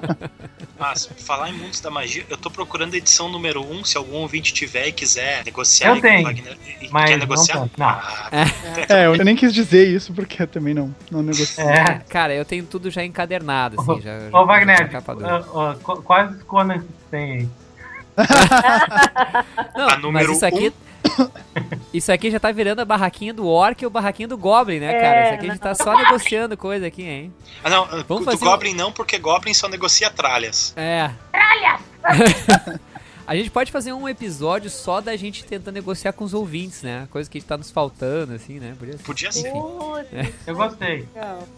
Mas, falar em Mundos da Magia, eu tô procurando a edição número 1, se algum ouvinte tiver e quiser negociar Eu aí com tenho, Wagner. E mas quer não negociar? tanto, não. Ah, É, eu nem quis dizer isso porque eu também não, não negocio. É. Cara, eu tenho tudo já encadernado, assim, já. já Ô, já Wagner, tá ah, ah, qu- quais Conan tem aí? Não, a número mas isso aqui. Isso aqui já tá virando a barraquinha do Orc e o barraquinho do Goblin, né, É, cara? Isso aqui a gente tá só negociando coisa aqui, hein? Ah, não, Vamos do fazer Goblin não, porque Goblin só negocia tralhas. É. Tralhas! A gente pode fazer um episódio só da gente tentando negociar com os ouvintes, né? Coisa que tá nos faltando, assim, né? Podia ser. Podia ser. Eu gostei.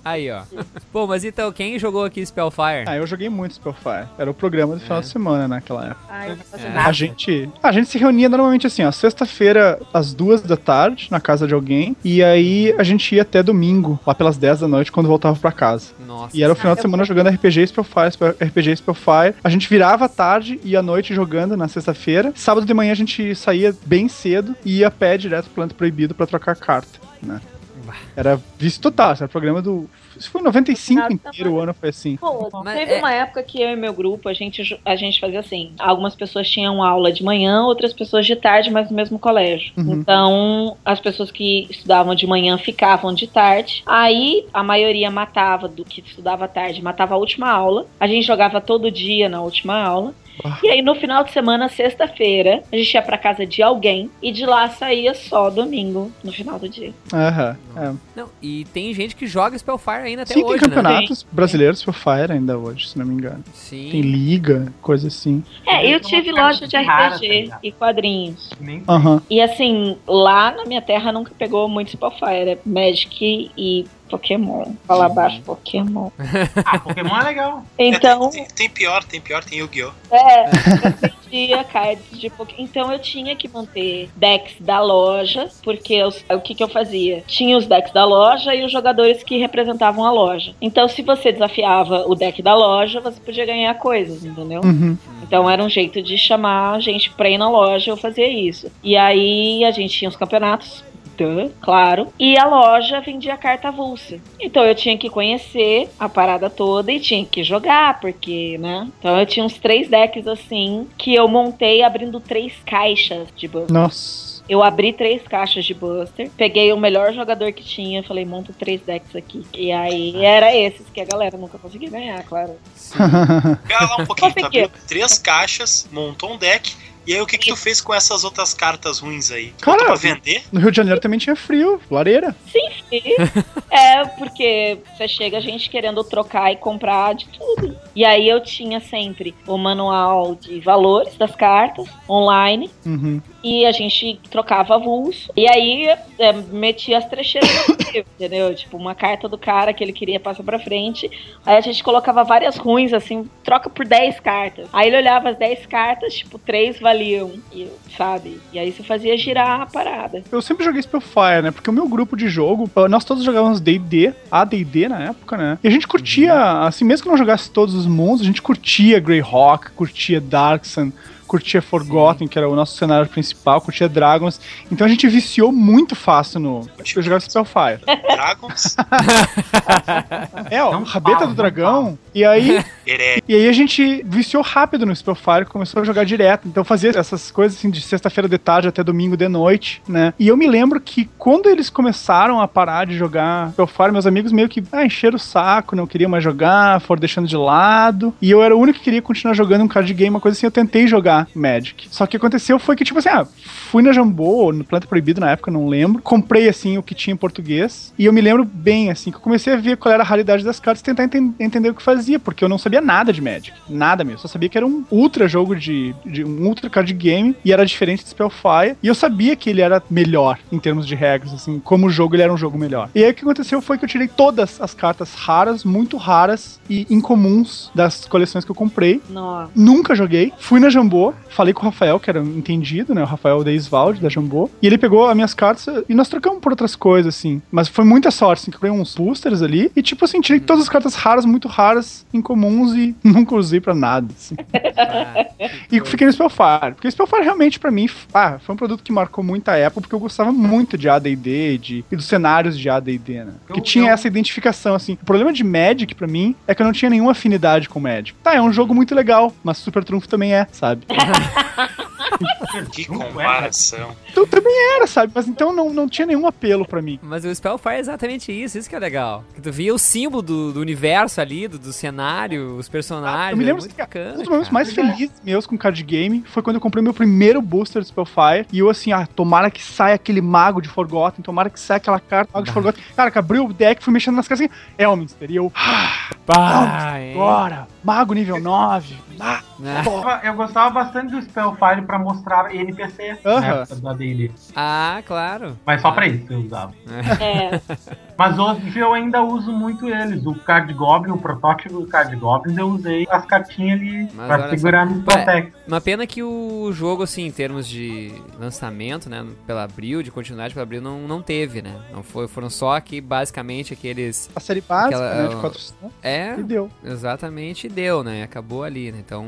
Aí, ó. Bom, mas então, quem jogou aqui Spellfire? Ah, eu joguei muito Spellfire. Era o programa do final de semana naquela época. Ai, eu não faço É. nada. A gente, a gente se reunia normalmente assim, ó, sexta-feira às duas da tarde na casa de alguém e aí a gente ia até domingo, lá pelas 10 da noite quando voltava pra casa. Nossa. E era o final de semana jogando RPG Spellfire, Spell- RPG Spellfire. A gente virava à tarde e à noite jogando na sexta-feira. Sábado de manhã a gente saía bem cedo e ia a pé direto pro Planeta Proibido pra trocar carta, né? Era visto total, era programa do... Isso foi em 95 Ah, tá inteiro, o ano foi assim. Pô, teve é- uma época que eu e meu grupo, a gente, a gente fazia assim. Algumas pessoas tinham aula de manhã, outras pessoas de tarde, mas no mesmo colégio. Uhum. Então, as pessoas que estudavam de manhã ficavam de tarde. Aí, a maioria matava do que estudava à tarde, matava a última aula. A gente jogava todo dia na última aula. Ah. E aí, no final de semana, sexta-feira, a gente ia pra casa de alguém e de lá saía só domingo, no final do dia. Aham. é. Não, e tem gente que joga Spellfire ainda até Sim, hoje, tem né? campeonatos brasileiros Spellfire ainda hoje, se não me engano. Sim. Tem liga, coisa assim. É, eu Tem tive loja de RPG ligado? e quadrinhos. Nem Aham. E assim, lá na minha terra nunca pegou muito Spellfire, é Magic e Pokémon. Fala abaixo, Pokémon. Ah, Pokémon é legal. Então, É, tem, tem pior, tem pior, tem Yu-Gi-Oh! é, eu vendia cards de Pokémon. Então eu tinha que manter decks da loja, porque os- o que, que eu fazia? Tinha os decks da loja e os jogadores que representavam a loja. Então, se você desafiava o deck da loja, você podia ganhar coisas, entendeu? Uhum. Então era um jeito de chamar a gente pra ir na loja, eu fazia isso. E aí a gente tinha os campeonatos. Duh, Claro. E a loja vendia carta avulsa. Então eu tinha que conhecer a parada toda e tinha que jogar, porque, né? Então eu tinha uns três decks assim que eu montei abrindo três caixas de Buster. Nossa. Eu abri três caixas de Buster, peguei o melhor jogador que tinha, falei, monta três decks aqui. E aí era esses que a galera nunca conseguia ganhar, claro. Pera lá um pouquinho, tu Consegui. abriu três caixas, montou um deck, e aí o que que tu fez com essas outras cartas ruins aí? Tu Cara, pra vender? No Rio de Janeiro também tinha frio, lareira. Sim, É, porque você chega a gente querendo trocar e comprar de tudo. E aí eu tinha sempre o manual de valores das cartas online Uhum. e a gente trocava avulso. E aí é, metia as trecheiras no livro, entendeu? Tipo, uma carta do cara que ele queria passar pra frente. Aí a gente colocava várias ruins, assim, troca por 10 cartas. Aí ele olhava as 10 cartas, tipo, 3 valiam, e, sabe? E aí você fazia girar a parada. Eu sempre joguei Spellfire, né? Porque o meu grupo de jogo, nós todos jogávamos D&D, AD&D na época, né? E a gente curtia, assim, mesmo que não jogasse todos os mundos, a gente curtia Greyhawk, curtia Darksun, curtia Forgotten, que era o nosso cenário principal, curtia Dragons. Então a gente viciou muito fácil no... Eu jogava Spellfire. Dragons? É, ó, Não Rabeta fala, do Dragão. E aí, e aí a gente viciou rápido no Spellfire, começou a jogar direto. Então fazia essas coisas assim de sexta-feira de tarde até domingo de noite, né? E eu me lembro que quando eles começaram a parar de jogar Spellfire, meus amigos meio que ah, encheram o saco, não queriam mais jogar, foram deixando de lado. E eu era o único que queria continuar jogando um card game, uma coisa assim, eu tentei jogar Magic. Só que aconteceu foi que, tipo assim, ah, fui na Jambô, ou no Planta Proibido na época, não lembro. Comprei, assim, o que tinha em português. E eu me lembro bem, assim, que eu comecei a ver qual era a raridade das cartas e tentar enten- entender o que fazia, porque eu não sabia nada de Magic. Nada mesmo. Só sabia que era um ultra jogo de, de um ultra card game e era diferente de Spellfire. E eu sabia que ele era melhor em termos de regras, assim, como jogo ele era um jogo melhor. E aí o que aconteceu foi que eu tirei todas as cartas raras, muito raras e incomuns das coleções que eu comprei. Nossa. Nunca joguei. Fui na Jambô, falei com o Rafael, que era entendido, né? O Rafael Deisvald, da Jambô. E ele pegou as minhas cartas e nós trocamos por outras coisas, assim. Mas foi muita sorte, assim, que eu comprei uns boosters ali. E, tipo assim, tirei todas as cartas raras, muito raras, incomuns e nunca usei pra nada, assim. Ah, E fiquei no Spellfire. Porque o Spellfire realmente, pra mim, ah, foi um produto que marcou muita época, porque eu gostava muito de AD&D de, e dos cenários de AD&D, né? Que tinha eu- essa identificação, assim. O problema de Magic, pra mim, é que eu não tinha nenhuma afinidade com Magic. Tá, é um jogo muito legal, mas Super Trunfo também é, sabe? Que comparação. Então também era, sabe? Mas então não, não tinha nenhum apelo pra mim. Mas o Spellfire é exatamente isso, isso que é legal. Que tu via o símbolo do, do universo ali, do, do cenário, os personagens. Eu me lembro é muito que bacana. Um dos momentos cara. mais felizes meus com card game foi quando eu comprei meu primeiro booster do Spellfire. E eu assim, ah, tomara que saia aquele mago de Forgotten, tomara que saia aquela carta mago de Forgotten. Cara, que abriu o deck, fui mexendo nas assim, Elminster. E eu, ah, Pá, hein? agora, mago nível 9. Ah, Ah, porra. Eu gostava bastante do Spellfire pra mostrar NPC do AD&D. Ah, claro. Mas só pra isso eu usava. É. Mas hoje eu ainda uso muito eles. O Card Goblin, o protótipo do Card Goblin, eu usei as cartinhas ali Mas pra segurar só. no Protect. Uma pena que o jogo, assim, em termos de lançamento, né, pela Abril, de continuidade pela Abril, não, não teve, né? Não foi, foram só aqui, basicamente, aqueles... A série básica, Aquela- né, de 400. É, E deu. exatamente, deu, né? Acabou ali, né? Então,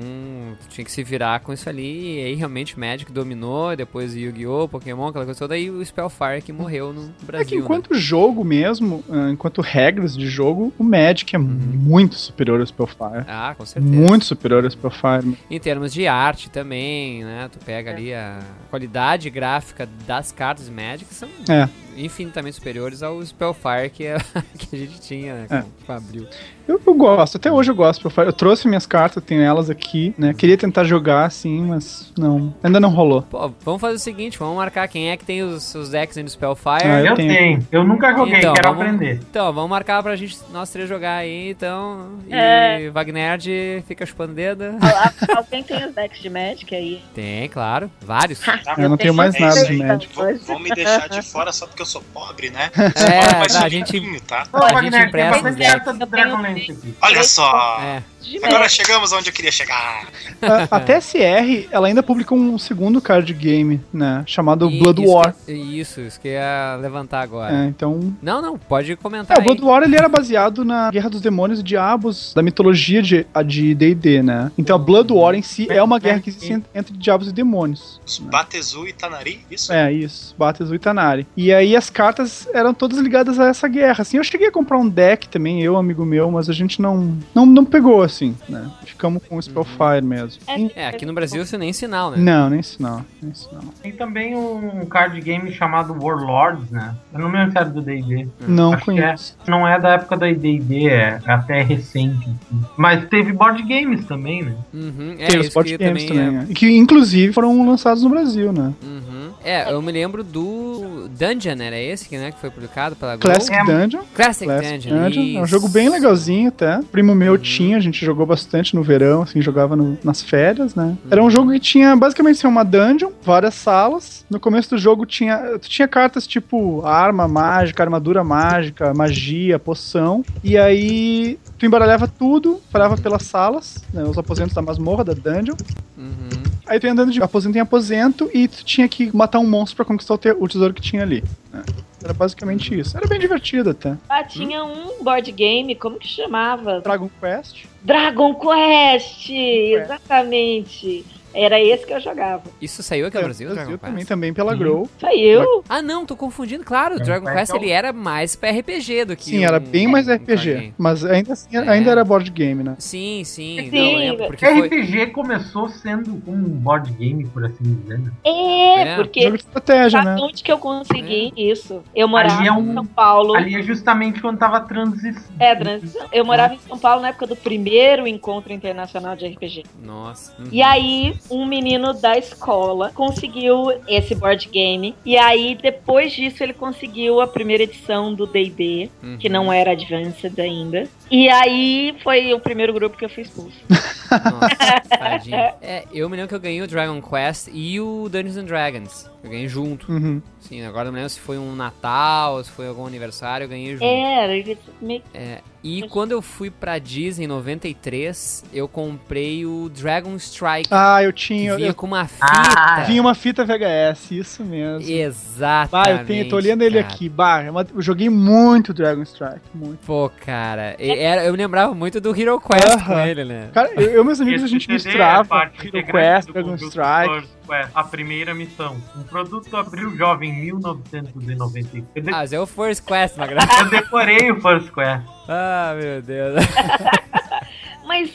tinha que se virar com isso ali, e aí realmente o Magic dominou, depois Yu-Gi-Oh!, Pokémon, aquela coisa toda, e o Spellfire que morreu no Brasil, É que né? enquanto jogo mesmo, ah, enquanto regras de jogo, o Magic é muito superior ao Spellfire. Ah, com certeza. Muito superior ao Spellfire. Em termos de arte também, né? Tu pega ali a qualidade gráfica das cartas Magic são É. infinitamente superiores ao Spellfire que, é, que a gente tinha né, É. com, com a Abril. Eu, eu gosto, até hoje eu gosto. Eu trouxe minhas cartas, tenho elas aqui, né? Queria tentar jogar assim, mas não, ainda não rolou. Pô, vamos fazer o seguinte, vamos marcar quem é que tem os seus decks aí no Spellfire. Ah, eu Eu tenho. tenho. Eu nunca joguei, Então, quero vamos- aprender. Então, vamos marcar pra gente, nós três jogar aí, então. E É. Wagner fica chupando dedo. Al- Alguém tem os decks de Magic aí? Tem, claro. Vários. Eu não tenho mais nada de. Magic. Vão, vão me deixar de fora só porque eu sou pobre, né? É, Mas a gente. tá? Ô, A gente Wagner, tem empresta os decks. carta do Eu Olha só. É. Agora chegamos onde eu queria chegar. A, a TSR, ela ainda publicou um segundo card game, né? Chamado E- Blood isso War. que- isso, isso que eu ia levantar agora. É, então. Não, não, pode comentar É, o. Blood War ele era baseado na Guerra dos Demônios e Diabos da mitologia de a de D&D, né? Então a Blood War em si é uma guerra que existe en- entre diabos e demônios. Os Batezu e Tanari, isso? É, isso. Batezu e Tanari. E aí as cartas eram todas ligadas a essa guerra. Assim, eu cheguei a comprar um deck também, eu, amigo meu, mas a gente não não, não pegou, assim, né? Ficamos com o Spellfire mesmo. É, aqui no Brasil isso nem sinal, né? Não, nem sinal, nem sinal. Tem também um card game chamado Warlords, né? Eu não me lembro se era do D&D. Não Acho que conheço. é. Não é da época da D&D, é até recente. assim. Mas teve board games também, né? Uhum, é Tem os board que games também, também, é. né? Que inclusive foram lançados no Brasil, né? Uhum. É, eu me lembro do o Dungeon, era esse que, né, que foi publicado pela? Classic Dungeon. Classic, Classic Dungeon, Dungeon. É um jogo bem legalzinho até. Primo meu tinha, a gente jogou bastante no verão, assim, jogava no- nas férias, né? Era um jogo que tinha basicamente assim, uma dungeon, várias salas. No começo do jogo tinha, tu tinha cartas tipo arma mágica, armadura mágica, magia, poção. E aí tu embaralhava tudo, falava pelas salas, né, os aposentos da masmorra, da dungeon. Uhum. Aí tu ia andando de aposento em aposento e tu tinha que matar um monstro pra conquistar o, te- o tesouro que tinha ali. né? Era basicamente isso. Era bem divertido até. Ah, tinha um board game, como que chamava? Dragon Quest. Dragon Quest! Exatamente. Era esse que eu jogava. Isso saiu aqui no Brasil, Brasil Dragon também, Quest? também pela Grow. Saiu? Ah, não, tô confundindo. Claro, o Dragon Quest é ele era mais pra RPG do que Sim, era um- bem mais um RPG. Mas ainda assim, É. ainda era board game, né? Sim, sim. Sim, não, porque foi... RPG começou sendo um board game, por assim dizer. Né? É, É. porque Jogo de estratégia, né? onde que eu consegui isso? Eu morava Ali é um- em São Paulo. Ali é justamente quando tava transição. É, transição. Eu morava em São Paulo na época do primeiro encontro internacional de RPG. Nossa. uhum. E aí, um menino da escola conseguiu esse board game. E aí, depois disso, ele conseguiu a primeira edição do DD, Uhum. que não era Advanced ainda. E aí foi o primeiro grupo que eu fui expulso. Nossa, tadinho. É, eu me lembro que eu ganhei o Dragon Quest e o Dungeons and Dragons. Eu ganhei junto. Uhum. Sim, agora eu não lembro se foi um Natal, se foi algum aniversário, eu ganhei junto. Era, ele meio É, e quando eu fui pra Disney em 93, eu comprei o Dragon Strike. Ah, eu que tinha. vinha Eu, com uma fita. Ah, vinha uma fita VHS, isso mesmo. Exatamente. Bah, eu, tenho, tô olhando ele cara. aqui. Bah, é eu joguei muito Dragon Strike. Muito. Pô, cara, era, eu me lembrava muito do Hero Quest com Aham. ele, né? Cara, eu, eu e meus amigos a gente é misturava parte Hero integrante Quest, Dragon Strike. Quest, a primeira missão. Produto abril jovem em 1990. Eu, de- Ah, mas é o First Quest, Magra. eu decorei o First Quest. ah, meu Deus. Mas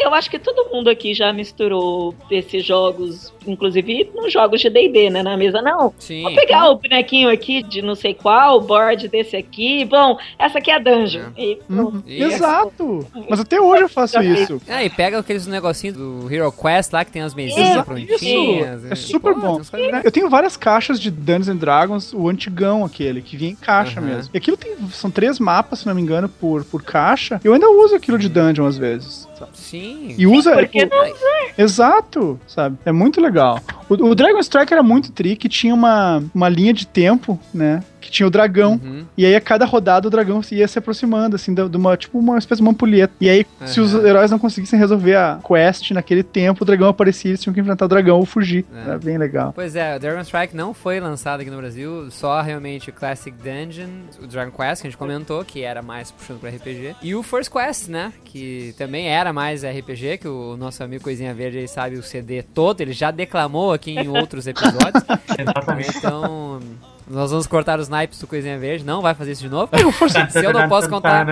eu acho que todo mundo aqui já misturou esses jogos, inclusive nos jogos de D&D, né, na mesa. Não, Sim. vou pegar o bonequinho aqui de não sei qual, o board desse aqui. Bom, essa aqui é a dungeon. E pronto. Uhum. Isso. Exato! Mas até hoje eu faço isso. Ah, e pega aqueles negocinhos do Hero Quest lá que tem as mesinhas prontinhas. É super Pô, bom. Eu tenho várias caixas de Dungeons and Dragons, o antigão aquele, que vinha em caixa Aham. mesmo. E aquilo tem. São três mapas, se não me engano, por, por caixa. Eu ainda uso aquilo de dungeon às vezes. Sabe? Sim. E usa. por que o- Exato, sabe? É muito legal. O, o Dragon Strike era muito trick, tinha uma, uma linha de tempo, né? Que tinha o dragão. Uhum. E aí, a cada rodada, o dragão ia se aproximando, assim, de uma, tipo, uma espécie de uma ampulheta. E aí, se os Aham. heróis não conseguissem resolver a quest naquele tempo, o dragão aparecia, eles tinham que enfrentar o dragão ou fugir. É. Era bem legal. Pois é, o Dragon Strike não foi lançado aqui no Brasil, só realmente o Classic Dungeon, o Dragon Quest, que a gente comentou, que era mais puxando pra RPG, e o First Quest, né, que também era mais RPG, que o nosso amigo Coisinha Verde sabe o CD todo, ele já declamou aqui em outros episódios, Exatamente. então nós vamos cortar os naipes do Coisinha Verde, não vai fazer isso de novo. Se eu não posso contar,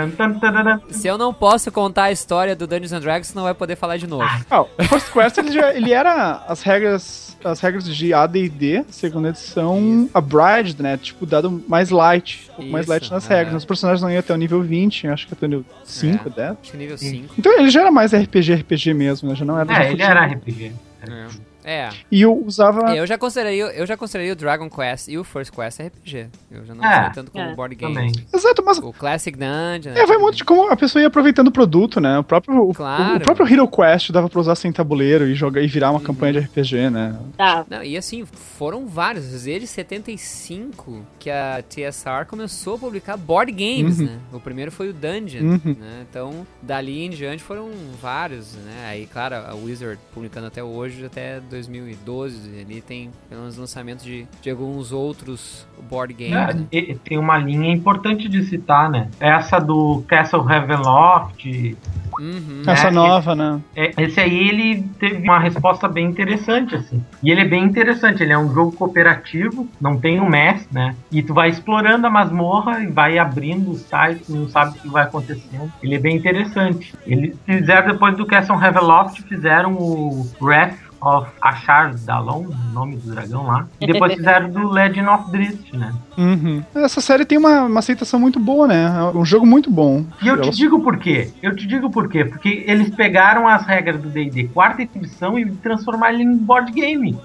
se eu não posso contar a história do Dungeons and Dragons, você não vai poder falar de novo. Ah, o First Quest ele, já- ele era as regras as regras de AD&D, segunda edição, abridged, né? Tipo, dado mais light, um pouco mais light nas é. regras. Os personagens não iam até o nível 20, acho que até o nível 5, É. 10. Acho que nível 5. Então ele já era mais RPG, RPG mesmo, né? Já não era... É, ele era RPG. É. E eu usava... Eu já consideraria, eu já consideraria o Dragon Quest e o First Quest RPG. Eu já não É, sei tanto como é, board game. Também. Exato, mas O Classic Dungeon. É, vai muito de como a pessoa ia aproveitando o produto, né? O próprio, o- Claro. o, próprio Hero Quest dava pra usar sem tabuleiro e jogar e virar uma Uhum. campanha de RPG, né? Tá. Não, e assim, foram vários. Desde 75 que a TSR começou a publicar board games, Uhum. né? O primeiro foi o Dungeon, Uhum. né? Então, dali em diante foram vários, né? Aí, claro, a Wizard publicando até hoje, até 2012. Ali tem pelo menos lançamento de, de alguns outros board games. né? É, e- tem uma linha importante de citar, né? Essa do Castle Ravenloft. Uhum. Essa É, nova, né? é, Esse aí ele teve uma resposta bem interessante, assim. E ele é bem interessante, ele é um jogo cooperativo, não tem um mestre, né? E tu vai explorando a masmorra e vai abrindo os sites, não sabe o que vai acontecendo. Ele é bem interessante. Eles fizeram depois do Castle Ravenloft, fizeram o Wrath of Ashar Dalon, o nome do dragão lá. E depois fizeram do Legend of Drift, né? Uhum. Essa série tem uma, uma aceitação muito boa, né? É um jogo muito bom. E eu te digo por quê. Eu te digo por quê. Porque eles pegaram as regras do D&D quarta edição e transformaram ele em board game.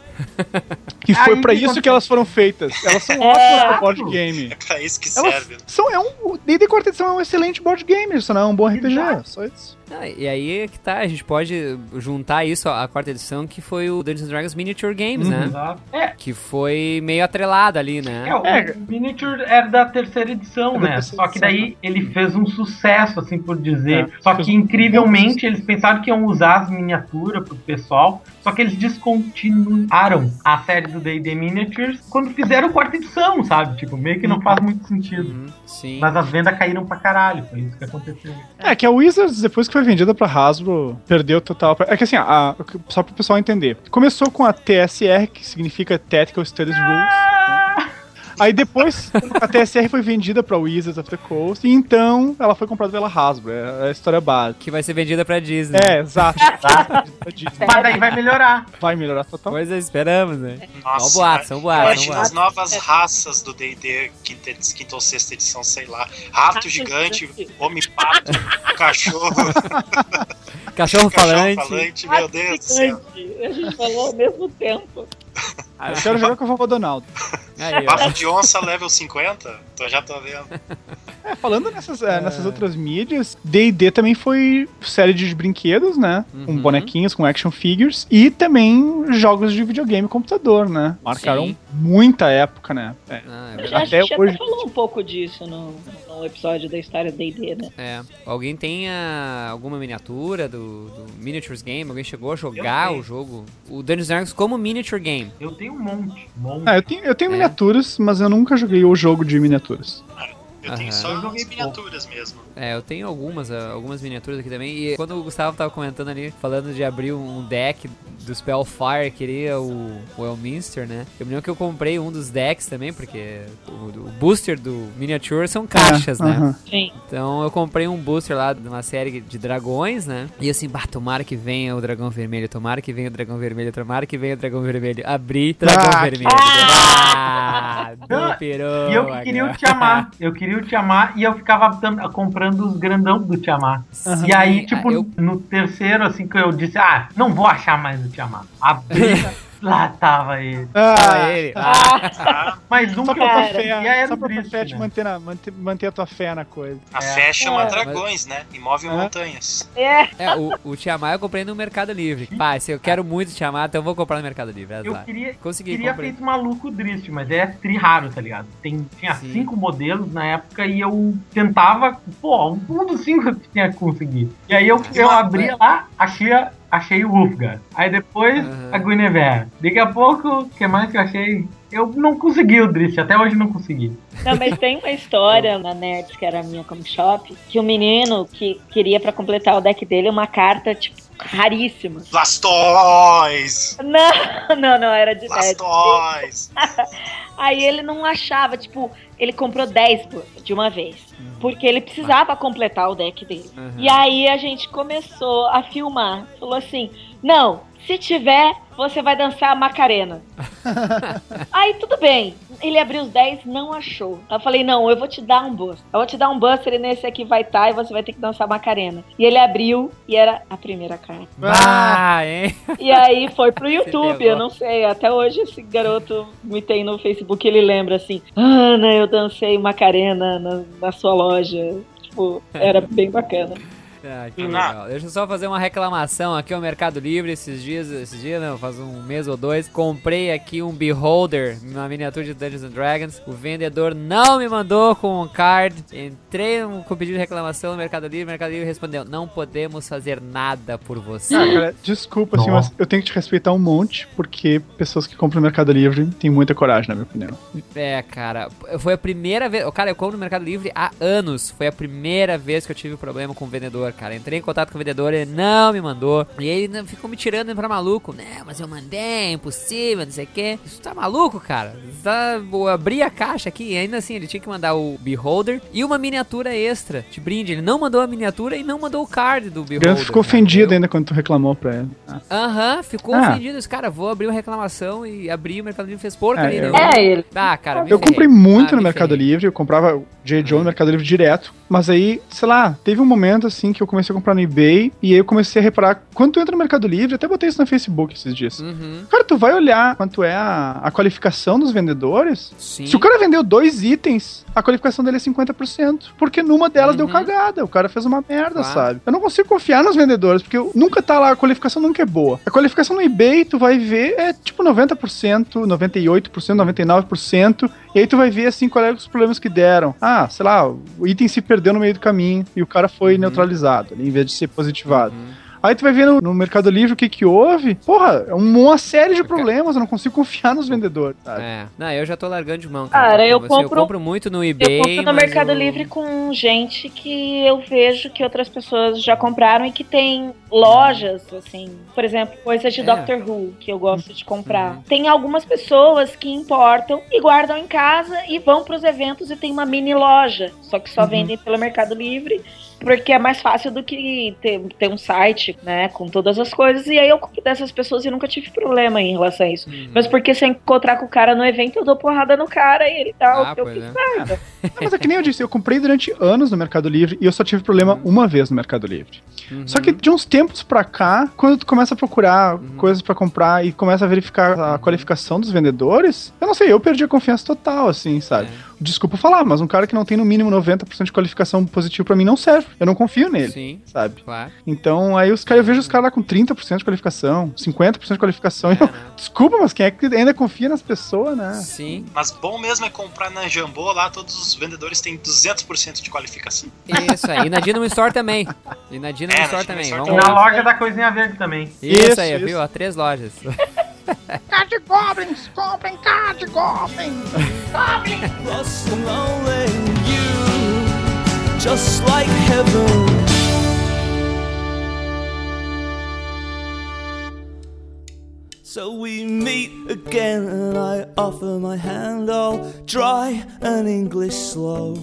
Que foi que isso que elas foram feitas. Elas são É. ótimas pra board game. É pra isso que Elas serve. são, é um, o D&D quarta edição é um excelente board game, isso não é um bom RPG, Exato. só isso. Ah, e aí é que tá, a gente pode juntar isso à quarta edição, que foi o Dungeons and Dragons Miniature Games, né? Exato. É, Que foi meio atrelado ali, né? é, o É. Miniature era da terceira edição, É da né? terceira Só que daí ele fez um sucesso, assim por dizer. É. Só que incrivelmente eles pensaram que iam usar as miniaturas pro pessoal. Só que eles descontinuaram a série do D&D Miniatures quando fizeram quarta edição, sabe? Tipo, meio que não faz muito sentido. Uhum, sim. Mas as vendas caíram pra caralho, foi isso que aconteceu. É, que a Wizards, depois que foi vendida pra Hasbro, perdeu total. É que assim, a- só pro pessoal entender. Começou com a TSR, que significa Tactical Studies Rules. Aí depois a TSR foi vendida pra Wizards of the Coast, e então ela foi comprada pela Hasbro. É a história básica. Que vai ser vendida pra Disney. É, exato. exato. Mas daí vai melhorar. Vai melhorar total. Pois é, esperamos, né? Nossa, São boatos, são boatos, são Imagina boatos. as novas raças do D&D, quinta, quinta ou sexta edição, sei lá. Rato gigante, homem-pato, cachorro, Cachorro cachorro falante. falante, meu Deus do céu. A gente falou ao mesmo tempo. Eu quero jogar com a vovó Donaldo. Aí. Papo de onça level 50? Tô, já tô vendo. É, falando nessas, é, nessas outras mídias, D&D também foi série de brinquedos, né? Com Uhum. bonequinhos, com action figures. E também jogos de videogame e computador, né? Marcaram Sim. muita época, né? É. Ah, é A verdade. gente Até hoje. até falou um pouco disso no, no episódio da história do D&D, né? É. Alguém tem ah, alguma miniatura do, do Miniatures Game? Alguém chegou a jogar o jogo? O Dungeons Dragons como Miniature Game. Eu tenho um monte. um monte. Ah, eu tenho, eu tenho É. miniaturas, mas eu nunca joguei o jogo de miniaturas. Eu tenho só Eu joguei miniaturas mesmo. É, eu tenho algumas, ah, algumas miniaturas aqui também. E quando o Gustavo tava comentando ali, falando de abrir um deck do Spellfire, queria o, o Elminster, né? Eu me lembro que eu comprei um dos decks também, porque o, o booster do Miniature são caixas, É, né? aham. Sim. Então eu comprei um booster lá de uma série de dragões, né? E assim, bah, tomara que venha o dragão vermelho, tomara que venha o dragão vermelho, tomara que venha o dragão vermelho. Abri, dragão Ah, vermelho. Ah, do peru. E eu que queria o Tiamat. Eu queria o Tiamat e eu ficava comprando os grandão do Tiamat. E aí, Ah, tipo, eu- no terceiro, assim, que eu disse, ah, não vou achar mais o Tiamat. Abri, lá tava ele. Ah, Ah, ele. Ah, Mais um só que eu pra tua Cara, comprei. fé, E só pra tua fé te né? manter, na- manter, manter a tua fé na coisa. a É. fé chama É. dragões, né? E move É. montanhas. É, É, o, o Tiamat eu comprei no Mercado Livre. Pá, se eu quero muito Tiamat, então eu vou comprar no Mercado Livre. Eu azar. queria, Consegui, queria comprei. feito maluco Drift, mas é tri raro, tá ligado? Tem, tinha Sim. cinco modelos na época e eu tentava, pô, um dos cinco eu tinha que conseguir. E aí eu, eu abria lá, achei, a- achei o Ulfgar. Aí depois Aham. a Guinevere. Daqui a pouco, o que mais que eu achei? Eu não consegui o Drift, até hoje não consegui. Não, mas tem uma história na Nerds, que era a minha comic shop, que o menino que queria pra completar o deck dele uma carta, tipo, raríssima. Blastoise! Não, não, não, era de 10. Blastoise! Aí ele não achava, tipo, ele comprou 10 por- de uma vez. Porque ele precisava completar o deck dele. Uhum. E aí a gente começou a filmar. Falou assim: não, se tiver, você vai dançar a Macarena. aí tudo bem. Ele abriu os 10, não achou. Eu falei: não, eu vou te dar um buster. Eu vou te dar um buster e nesse aqui vai estar e você vai ter que dançar Macarena. E ele abriu e era a primeira carta. Ah, hein? E aí foi pro YouTube, eu não sei. Até hoje esse garoto me tem no Facebook, ele lembra assim: Ana, eu dancei Macarena na, na sua loja. Tipo, era bem bacana. Ah, que legal. Deixa eu só fazer uma reclamação aqui ao Mercado Livre esses dias, esses dias não, faz um mês ou dois. Comprei aqui um Beholder, uma miniatura de Dungeons and Dragons. O vendedor não me mandou com um card. Entrei no- com pedido de reclamação no Mercado Livre. O Mercado Livre respondeu: Não podemos fazer nada por você. Ah, cara, desculpa, assim, mas eu tenho que te respeitar um monte, porque pessoas que compram no Mercado Livre têm muita coragem, na minha opinião. É, cara, foi a primeira vez. Cara, eu compro no Mercado Livre há anos. Foi a primeira vez que eu tive problema com o vendedor, cara. Entrei em contato com o vendedor, ele não me mandou. E ele né, ficou me tirando pra maluco. Né, mas eu mandei, é impossível, não sei o quê. Isso tá maluco, cara? Isso Tá, vou abrir a caixa aqui e ainda assim ele tinha que mandar o Beholder e uma miniatura extra de brinde. Ele não mandou a miniatura e não mandou o card do Beholder. Ganso ficou cara. ofendido ainda quando tu reclamou pra ele. Ah. Aham, ficou Ah. ofendido. Esse cara, vou abrir uma reclamação e abrir o Mercado Livre fez porcaria É, eu- nenhuma. É, ele. Ah, cara, me Eu ferrei. comprei muito Ah, no me Mercado ferrei. Livre, eu comprava o J. Joe no Mercado Livre direto, mas aí, sei lá, teve um momento assim que eu comecei a comprar no eBay e aí eu comecei a reparar, quando tu entra no Mercado Livre, até botei isso no Facebook esses dias. Uhum. Cara, tu vai olhar quanto é a, a qualificação dos vendedores. Sim. Se o cara vendeu dois itens, a qualificação dele é 50%. Porque numa delas deu Uhum. cagada. O cara fez uma merda, Claro. sabe? Eu não consigo confiar nos vendedores, porque nunca tá lá, a qualificação nunca é boa. A qualificação no eBay, tu vai ver, é tipo 90%, 98%, 99%. E aí tu vai ver, assim, quais é os problemas que deram. Ah, sei lá, o item se perdeu no meio do caminho e o cara foi neutralizado, ali, em vez de ser positivado. Uhum. Aí tu vai ver no, no Mercado Livre o que que houve. Porra, é uma série de problemas, eu não consigo confiar nos vendedores, sabe? É. Não, eu já tô largando de mão, cara. Cara, eu Assim, compro- eu compro muito no eBay. Eu compro no Mercado eu- Livre com gente que eu vejo que outras pessoas já compraram e que tem lojas, assim, por exemplo, coisas de É. Doctor Who que eu gosto de comprar. Tem algumas pessoas que importam e guardam em casa e vão pros eventos e tem uma mini loja, só que só Uhum. vendem pelo Mercado Livre. Porque é mais fácil do que ter, ter um site, né, com todas as coisas. E aí eu compro dessas pessoas e nunca tive problema em relação a isso. Uhum. Mas porque se eu encontrar com o cara no evento, eu dou porrada no cara e ele dá Ah, o que eu fiz é. merda. Não, mas é que nem eu disse, eu comprei durante anos no Mercado Livre e eu só tive problema uma vez no Mercado Livre. Uhum. Só que de uns tempos pra cá, quando tu começa a procurar coisas pra comprar e começa a verificar a qualificação dos vendedores, eu não sei, eu perdi a confiança total, assim, sabe? Desculpa falar, mas um cara que não tem no mínimo 90% de qualificação positiva pra mim não serve. Eu não confio nele, Sim, sabe? claro. Então, aí os caras, eu vejo os caras lá com 30% de qualificação, 50% de qualificação. e eu, desculpa, mas quem é que ainda confia nas pessoas, né? Sim. Mas bom mesmo é comprar na Jambô, lá todos os vendedores têm 200% de qualificação. Isso aí. E na Dynamo Store também. E na Dynamo É, na Store Dynamo também. Store Vamos E na loja da Coisinha Verde também. Isso, Isso, aí, isso. viu? Há três lojas. Card Goblins, comprem Card Goblins. lost and lonely. You, just like heaven. So we meet again, and I offer my hand all dry and English slow.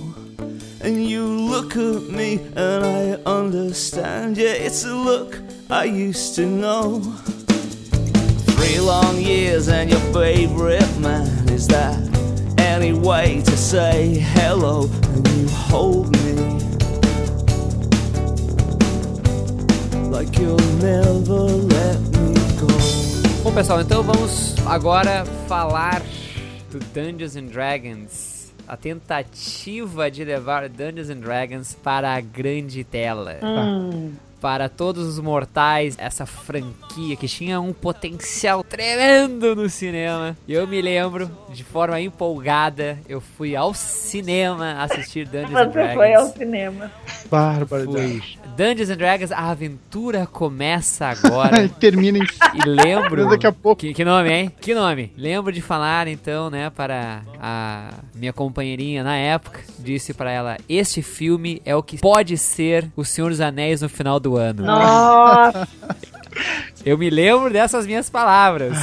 And you look at me, and I understand. Yeah, it's a look I used to know. Three long years, and your favorite man is that any way to say hello and you hold me like you'll never let me go. Bom, pessoal, então vamos agora falar do Dungeons and Dragons. A tentativa de levar Dungeons and Dragons para a grande tela. Hum. Para todos os mortais, essa franquia que tinha um potencial tremendo no cinema. E eu me lembro, de forma empolgada, eu fui ao cinema assistir Dungeons and Você Dragons. foi ao cinema. Barbaridade. Fui. Dungeons and Dragons, a aventura começa agora. Termina em E lembro. Daqui a pouco. Que, que nome, hein? Que nome? Lembro de falar, então, né, para a minha companheirinha na época. Disse para ela: Este filme é o que pode ser O Senhor dos Anéis no final do ano. Nossa, Eu me lembro dessas minhas palavras.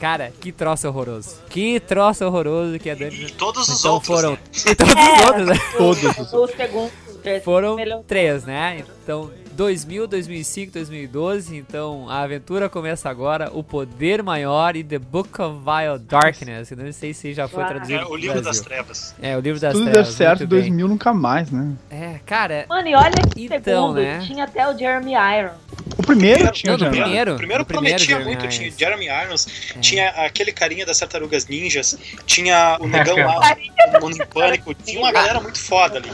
Cara, que troço horroroso. Que troço horroroso que é Dungeons E todos os Então outros. foram. né? E todos os outros, né? Todos os o segundo, o terceiro Foram três, né? Então, 2000, 2005, 2012. Então, a aventura começa agora. O Poder Maior e The Book of Vile Darkness. Eu não sei se já foi Ah. traduzido É o livro das trevas. É, o livro das Tudo trevas. deu certo, muito bem. 2000 nunca mais, né? É, cara... Mano, e olha que Então, segundo, né? tinha até o Jeremy Irons. O primeiro tinha Não, já. no primeiro. O primeiro primeiro prometia Jeremy muito. Tinha Jeremy Irons, É. tinha aquele carinha das tartarugas ninjas, tinha o negão lá, o Mundo em Pânico, tinha uma galera muito foda ali.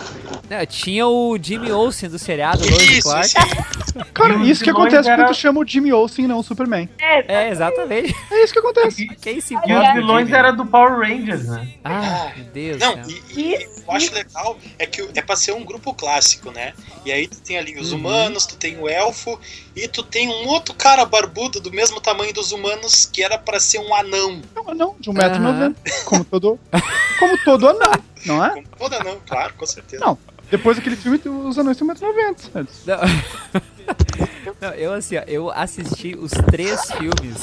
Não, tinha o Jimmy Olsen do seriado Lois Isso, Clark. Cara, E isso que acontece era- quando tu chama o Jimmy Olsen e não o Superman. É, exatamente. É isso que acontece. Quem se E os vilões Jimmy? eram do Power Rangers, né? Ah, meu Deus Não, céu. e, e eu acho legal é que é pra ser um grupo clássico, né? E aí tu tem ali os humanos, tu tem o elfo e tu tem um outro cara barbudo do mesmo tamanho dos humanos que era pra ser um anão. É um anão de 1,90m. Aham. Como todo. Como todo anão, não é? Como todo anão, claro, com certeza. Não. Depois daquele filme, os anões têm 1,90m. Não. Eu assim, ó, eu assisti os três filmes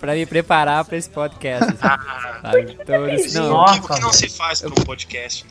pra me preparar pra esse podcast. assim, sabe? Então, eu disse, não, o, que, o que não se faz pra um podcast?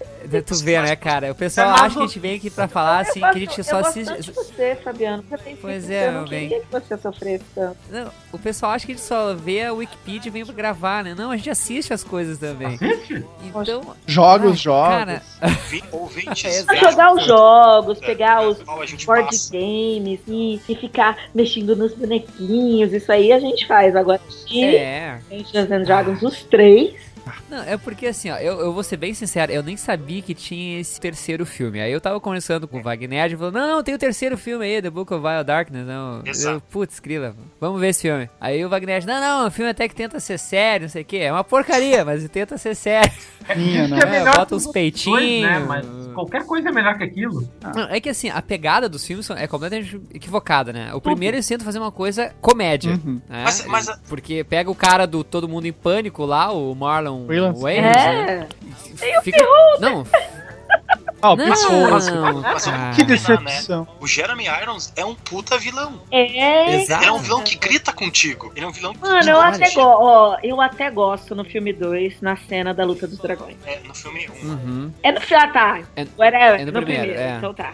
tu vê, né, cara? O pessoal acha que a gente vem aqui pra falar assim, que a gente só eu assiste. de você, Fabiano. Você Pois que- é, meu bem. que você sofresse tanto. Não, o pessoal acha que a gente só vê a Wikipedia e vem pra gravar, né? Não, a gente assiste as coisas também. Assiste? Então, Jogos, ai, jogos. Cara, Vi- Ouvintes. É, jogar os jogos, pegar os board passa. games e, e ficar mexendo nos bonequinhos, isso aí a gente faz. Agora, assistir é. Dungeons and Dragons, os três. Não, é porque assim, ó, eu, eu vou ser bem sincero, eu nem sabia que tinha esse terceiro filme. Aí eu tava conversando com o Wagner e falou: Não, não, tem o terceiro filme aí, The Book of Wild Darkness. Não. Exato. Eu, Putz, Krila, vamos ver esse filme. Aí o Wagner Não, não, o filme até que tenta ser sério, não sei o que. É uma porcaria, mas tenta ser sério. Minha, Isso né? é melhor bota que uns os peitinhos. dois, né? Mas qualquer coisa é melhor que aquilo. Não, é que assim, a pegada dos filmes é completamente equivocada, né? O primeiro eles tentam fazer uma coisa comédia. Uhum. né? Mas- mas a- Porque pega o cara do Todo Mundo em Pânico lá, o Marlon Wayans. Wayans, né? É. Fica... Não, Ah, o não, Piscou. mas- não, mas- cara. Que decepção. O Jeremy Irons é um puta vilão. É. Exato. Ele é um vilão que grita contigo. Ele é um vilão que Mano, eu até, go ó, eu até gosto no filme 2, na cena da luta dos dragões. É, no filme 1. Uhum. É no filme, ah, tá. É- Whatever, é no no, primeiro, primeiro, é. então tá.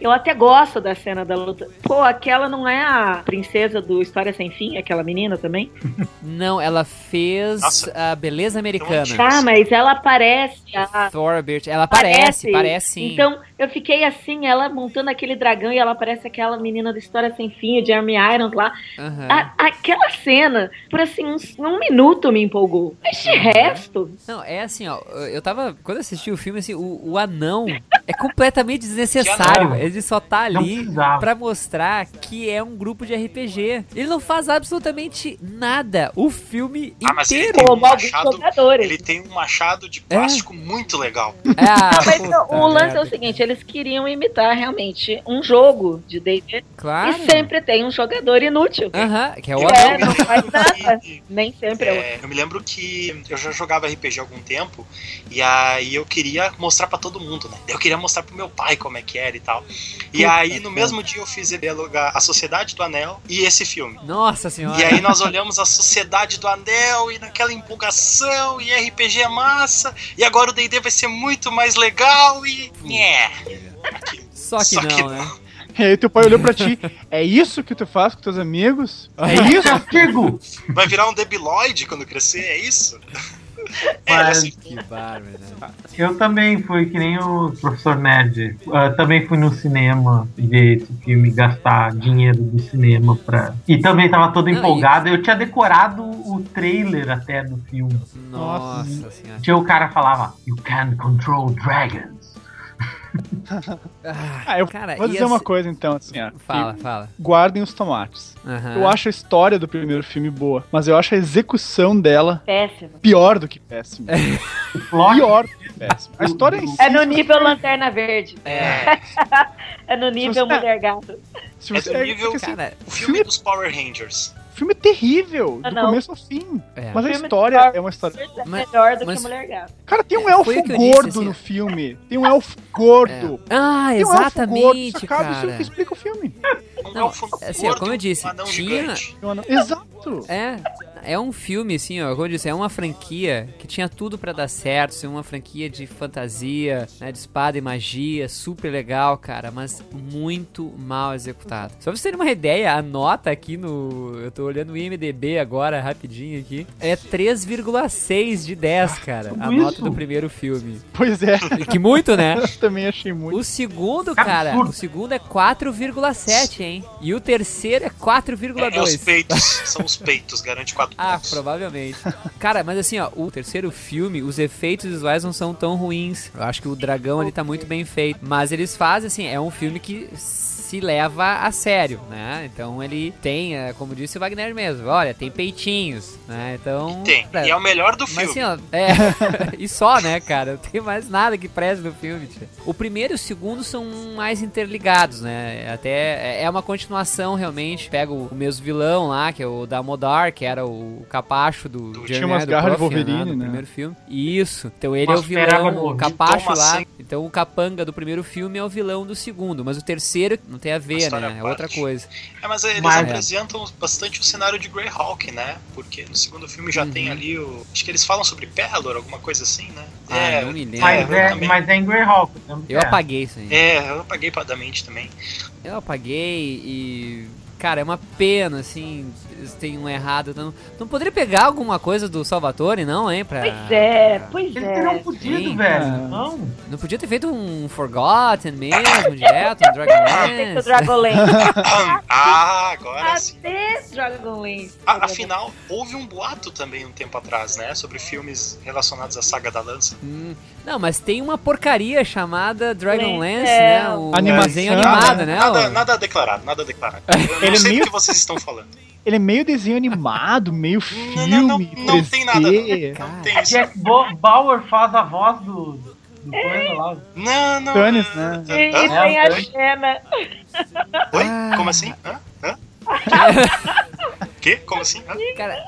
Eu até gosto da cena da luta. Pô, aquela não é a princesa do História Sem Fim, aquela menina também? Não, ela fez Nossa. a Beleza Americana. Tá, mas ela parece a. Thora Birch. Ela parece, parece sim. Então, eu fiquei assim, ela montando aquele dragão e ela parece aquela menina da História Sem Fim, o Jeremy Irons lá. Aham. A- aquela cena, por assim, uns, um minuto me empolgou. Mas de resto, Não, é assim, ó. Eu tava. Quando eu assisti o filme, assim, o, o anão é completamente desnecessário. Ele só tá ali pra mostrar que é um grupo de RPG. Ele não faz absolutamente nada. O filme Ah, mas ele inteiro. tem um machado. jogadores. Ele tem um machado de plástico muito legal. Ah, Mas puta o lance é o seguinte, eles queriam imitar realmente um jogo de D&D Claro. e sempre tem um jogador inútil. Aham, que é o. É, não faz nada. Nem sempre é, É, eu me lembro que eu já jogava RPG há algum tempo e aí eu queria mostrar pra todo mundo, né? Eu queria mostrar pro meu pai como é que era e tal. E aí no mesmo dia eu fiz ele alugar A Sociedade do Anel e esse filme. Nossa senhora. E aí nós olhamos a Sociedade do Anel e naquela empolgação e RPG é massa e agora o D&D vai ser muito mais legal e nhé. Só que Só não, que né? E aí teu pai olhou pra ti. É isso que tu faz com teus amigos? É isso? Castigo! Vai virar um debiloide quando crescer, é isso? Mas- Que bárbaro, né? Eu também fui que nem o professor Nerd. Ah, também fui no cinema ver esse filme, gastar dinheiro do cinema pra. E também tava todo Não, e- empolgado. Eu tinha decorado o trailer até do filme. Nossa senhora. Tinha o cara que falava, You can control dragons. Ah, eu Cara, vou dizer uma coisa então, assim, ó. Fala, fala. Guardem os tomates. Aham. Eu acho a história do primeiro filme boa, mas eu acho a execução dela péssimo. pior do que péssima. Pior do que péssima. A história em si. É no nível Lanterna Verde. é, É no nível você- Mulher Gato. Se é você, é, nível- que, assim, Cara, o filme dos Power Rangers. O filme é terrível, Ah, do não. começo ao fim. É. Mas a história é uma história. É Mas- melhor do mas- que Mulher Gato. Cara, tem um É, elfo disse, gordo assim. no filme. Tem um elfo gordo. Ah, Tem um elfo gordo. exatamente, Isso acaba, isso cara. explica o filme. Um Não, elfo assim, ó, gordo como eu disse, anão tinha- não- Exato. É, é um filme, assim, ó, como eu disse, é uma franquia que tinha tudo pra dar certo, ser uma franquia de fantasia, né, de espada e magia, super legal, cara, mas muito mal executado. Só pra vocês terem uma ideia, a nota aqui no... Eu tô olhando o IMDB agora, rapidinho aqui, é 3,6 de 10, cara, a tudo nota do primeiro filme. Pois é. Que muito, né? Eu também achei muito. O segundo, cara, Absurdo. o segundo é 4,7, hein? E o terceiro é 4,2. É, os peitos, são os peitos, garante Ah, provavelmente. Cara, mas assim, ó, o terceiro filme, os efeitos visuais não são tão ruins. Eu acho que o dragão ali tá muito bem feito. Mas eles fazem, assim, é um filme que se leva a sério, né? Então ele tem, é, como disse o Wagner mesmo, olha, tem peitinhos, né? Então. Tem, e é o melhor do Mas filme. assim, ó, é. e só, né, cara? Não tem mais nada que preze no filme, tia. O primeiro e o segundo são mais interligados, né? Até é uma continuação, realmente. Pega o, mesmo vilão lá, que é o Damodar, que era o capacho do Tinha umas do garras de Puffin, Wolverine, do né? primeiro filme. Isso. Então ele Uma é o vilão, o capacho lá. sangue. Então o capanga do primeiro filme é o vilão do segundo, mas o terceiro não tem a ver, né? É outra coisa. É, mas eles Mas- apresentam bastante o cenário de Greyhawk, né? Porque no segundo filme já Uhum. tem ali o. Acho que eles falam sobre Pelor, alguma coisa assim, né? Ah, não me lembro. Mas é, também. mas é em Greyhawk. Eu apaguei isso aí. É, eu apaguei da mente também. Eu apaguei e. Cara, é uma pena, assim, eles têm um errado. Não, não poderia pegar alguma coisa do Salvatore, não, hein? Pra... Pois é, pois Eles é. teriam podido, Sim. velho. É. Não. Não podia ter feito um Forgotten mesmo, direto, um Tem que o Dragonlance. Dragonlance. ah, agora sim. Até Dragonlance. A- afinal, houve um boato também um tempo atrás, né? Sobre filmes relacionados à saga da lança. Hum, Não, mas tem uma porcaria chamada Dragonlance, É. né? O Animação, desenho animado, né? né? Nada, nada declarado, nada declarado. Eu não Ele é sei meio- do que vocês estão falando. Ele é meio desenho animado, meio filme, Não, não, não, não tem nada, não. 3D. Não tem isso. Jack Bo- Bauer faz a voz do, do coisa lá. Não, não. Thanos, né? Hã? tem a É, Xena. Oi? Ah. Como assim? Hã? Hã? Quê? Como assim? Cara,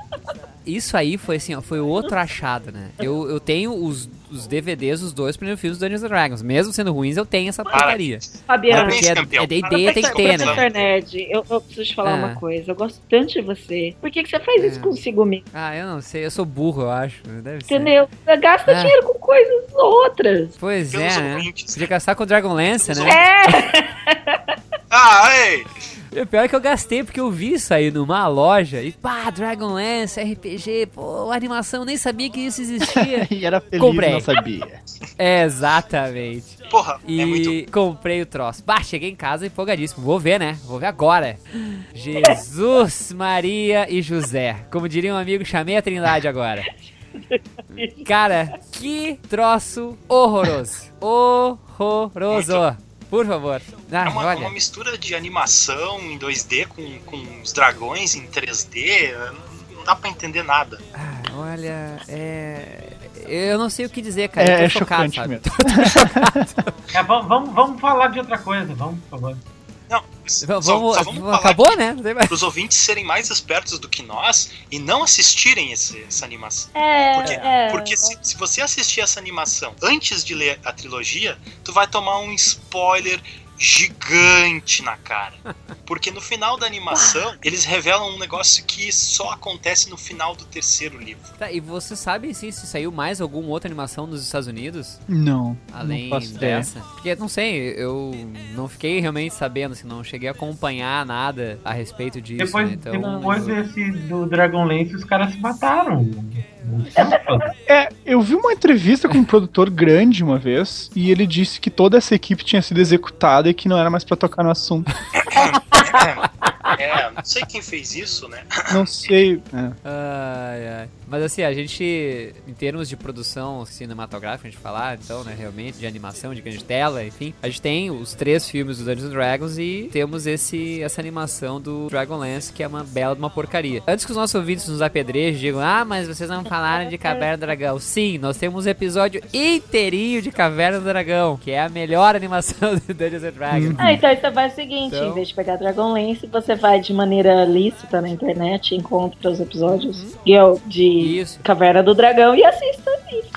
isso aí foi assim, ó, foi outro achado, né? Eu, eu tenho os, os DVDs dos dois primeiros filmes do Dungeons and Dragons. Mesmo sendo ruins, eu tenho essa porcaria. Fabiano, é- campeão. é D&D, tem que ter, né? Nerd, eu, eu preciso te falar Ah. uma coisa. Eu gosto tanto de você. Por que, que você faz isso É. consigo mesmo? Ah, eu não sei, eu sou burro, eu acho. Deve ser. Entendeu? Você gasta Ah. dinheiro com coisas outras. Pois Pelos é, né? Podia gastar com Dragonlance, né? É! Ah, ei! E o pior é que eu gastei porque eu vi isso aí numa loja e pá, Dragonlance, RPG, pô, animação, nem sabia que isso existia. E era feliz, Comprei. não sabia. Exatamente. Porra, E é muito. comprei o troço. Bah, cheguei em casa empolgadíssimo. Vou ver, né? Vou ver agora. Jesus, Maria e José. Como diria um amigo, chamei a Trindade agora. Cara, que troço horroroso. Horroroso. Por favor. Ah, É uma, olha. uma mistura de animação em 2D com, com os dragões em 3D. Não dá pra entender nada. Ah, olha, é. Eu não sei o que dizer, cara. É, eu tô é chocado, chocante sabe? mesmo. É, vamos, vamos, vamos falar de outra coisa, vamos, por favor. Não, V- só, Vamos, só vamos falar acabou, né? Para os ouvintes serem mais espertos do que nós e não assistirem esse- essa animação. É, Porque, é. porque se, se você assistir essa animação antes de ler a trilogia, tu vai tomar um spoiler gigante na cara. Porque no final da animação, eles revelam um negócio que só acontece no final do terceiro livro. Tá, e você sabe sim, se saiu mais alguma outra animação nos Estados Unidos? Não. Além não ideia. dessa? Porque, não sei, eu não fiquei realmente sabendo, assim, não cheguei a acompanhar nada a respeito disso, Depois, né? Então, depois desse do Dragonlance, os caras se mataram. É, eu vi uma entrevista com um produtor grande uma vez e ele disse que toda essa equipe tinha sido executada e que não era mais pra tocar no assunto. É, não sei quem fez isso, né? Não sei. é. Ai, ai. Mas assim, a gente, em termos de produção cinematográfica, a gente falar, então, né, realmente, de animação, de grande tela, enfim, a gente tem os três filmes do Dungeons Dragons e temos esse, essa animação do Dragonlance, que é uma bela de uma porcaria. Antes que os nossos ouvintes nos apedrejem e digam, ah, mas vocês não falaram de Caverna do Dragão. Sim, nós temos um episódio inteirinho de Caverna do Dragão, que é a melhor animação do Dungeons Dragons. Ah, então você faz o seguinte, Então- em vez de pegar Dragonlance, você vai de maneira lícita na internet, encontra os episódios de, de Isso. Caverna do Dragão e assista.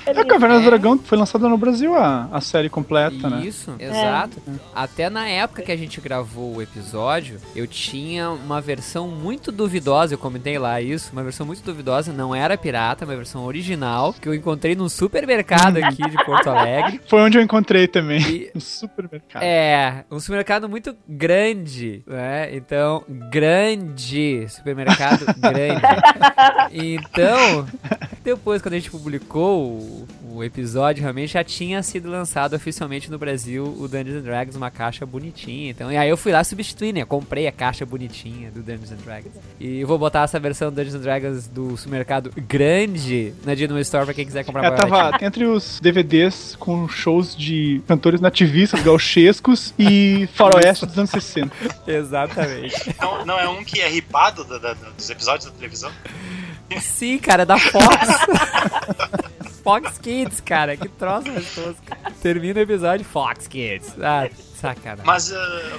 É a Caverna do Dragão que foi lançada no Brasil a, a série completa, né? Isso, exato. Até na época que a gente gravou o episódio, eu tinha uma versão muito duvidosa, eu comentei lá isso, uma versão muito duvidosa, não era pirata, uma versão original, que eu encontrei num supermercado aqui de Porto Alegre. Foi onde eu encontrei também. E- No supermercado. É, um supermercado muito grande, né? Então, grande, supermercado grande. Então, depois quando a gente publicou o, episódio, realmente já tinha sido lançado oficialmente no Brasil o Dungeons and Dragons, uma caixa bonitinha. Então, e aí eu fui lá substituir, né? Comprei a caixa bonitinha do Dungeons and Dragons. E eu vou botar essa versão do Dungeons and Dragons do supermercado grande na Dino Store pra quem quiser comprar É, baratinho. tava entre os DVDs com shows de cantores nativistas, gauchescos e faroeste dos anos 60. Exatamente. Não, não é um que é ripado da- da- dos episódios da televisão? Sim, cara, da Fox. Fox Kids, cara, que troço gostoso. Termina o episódio Fox Kids. Ah, Sacanagem. Mas uh,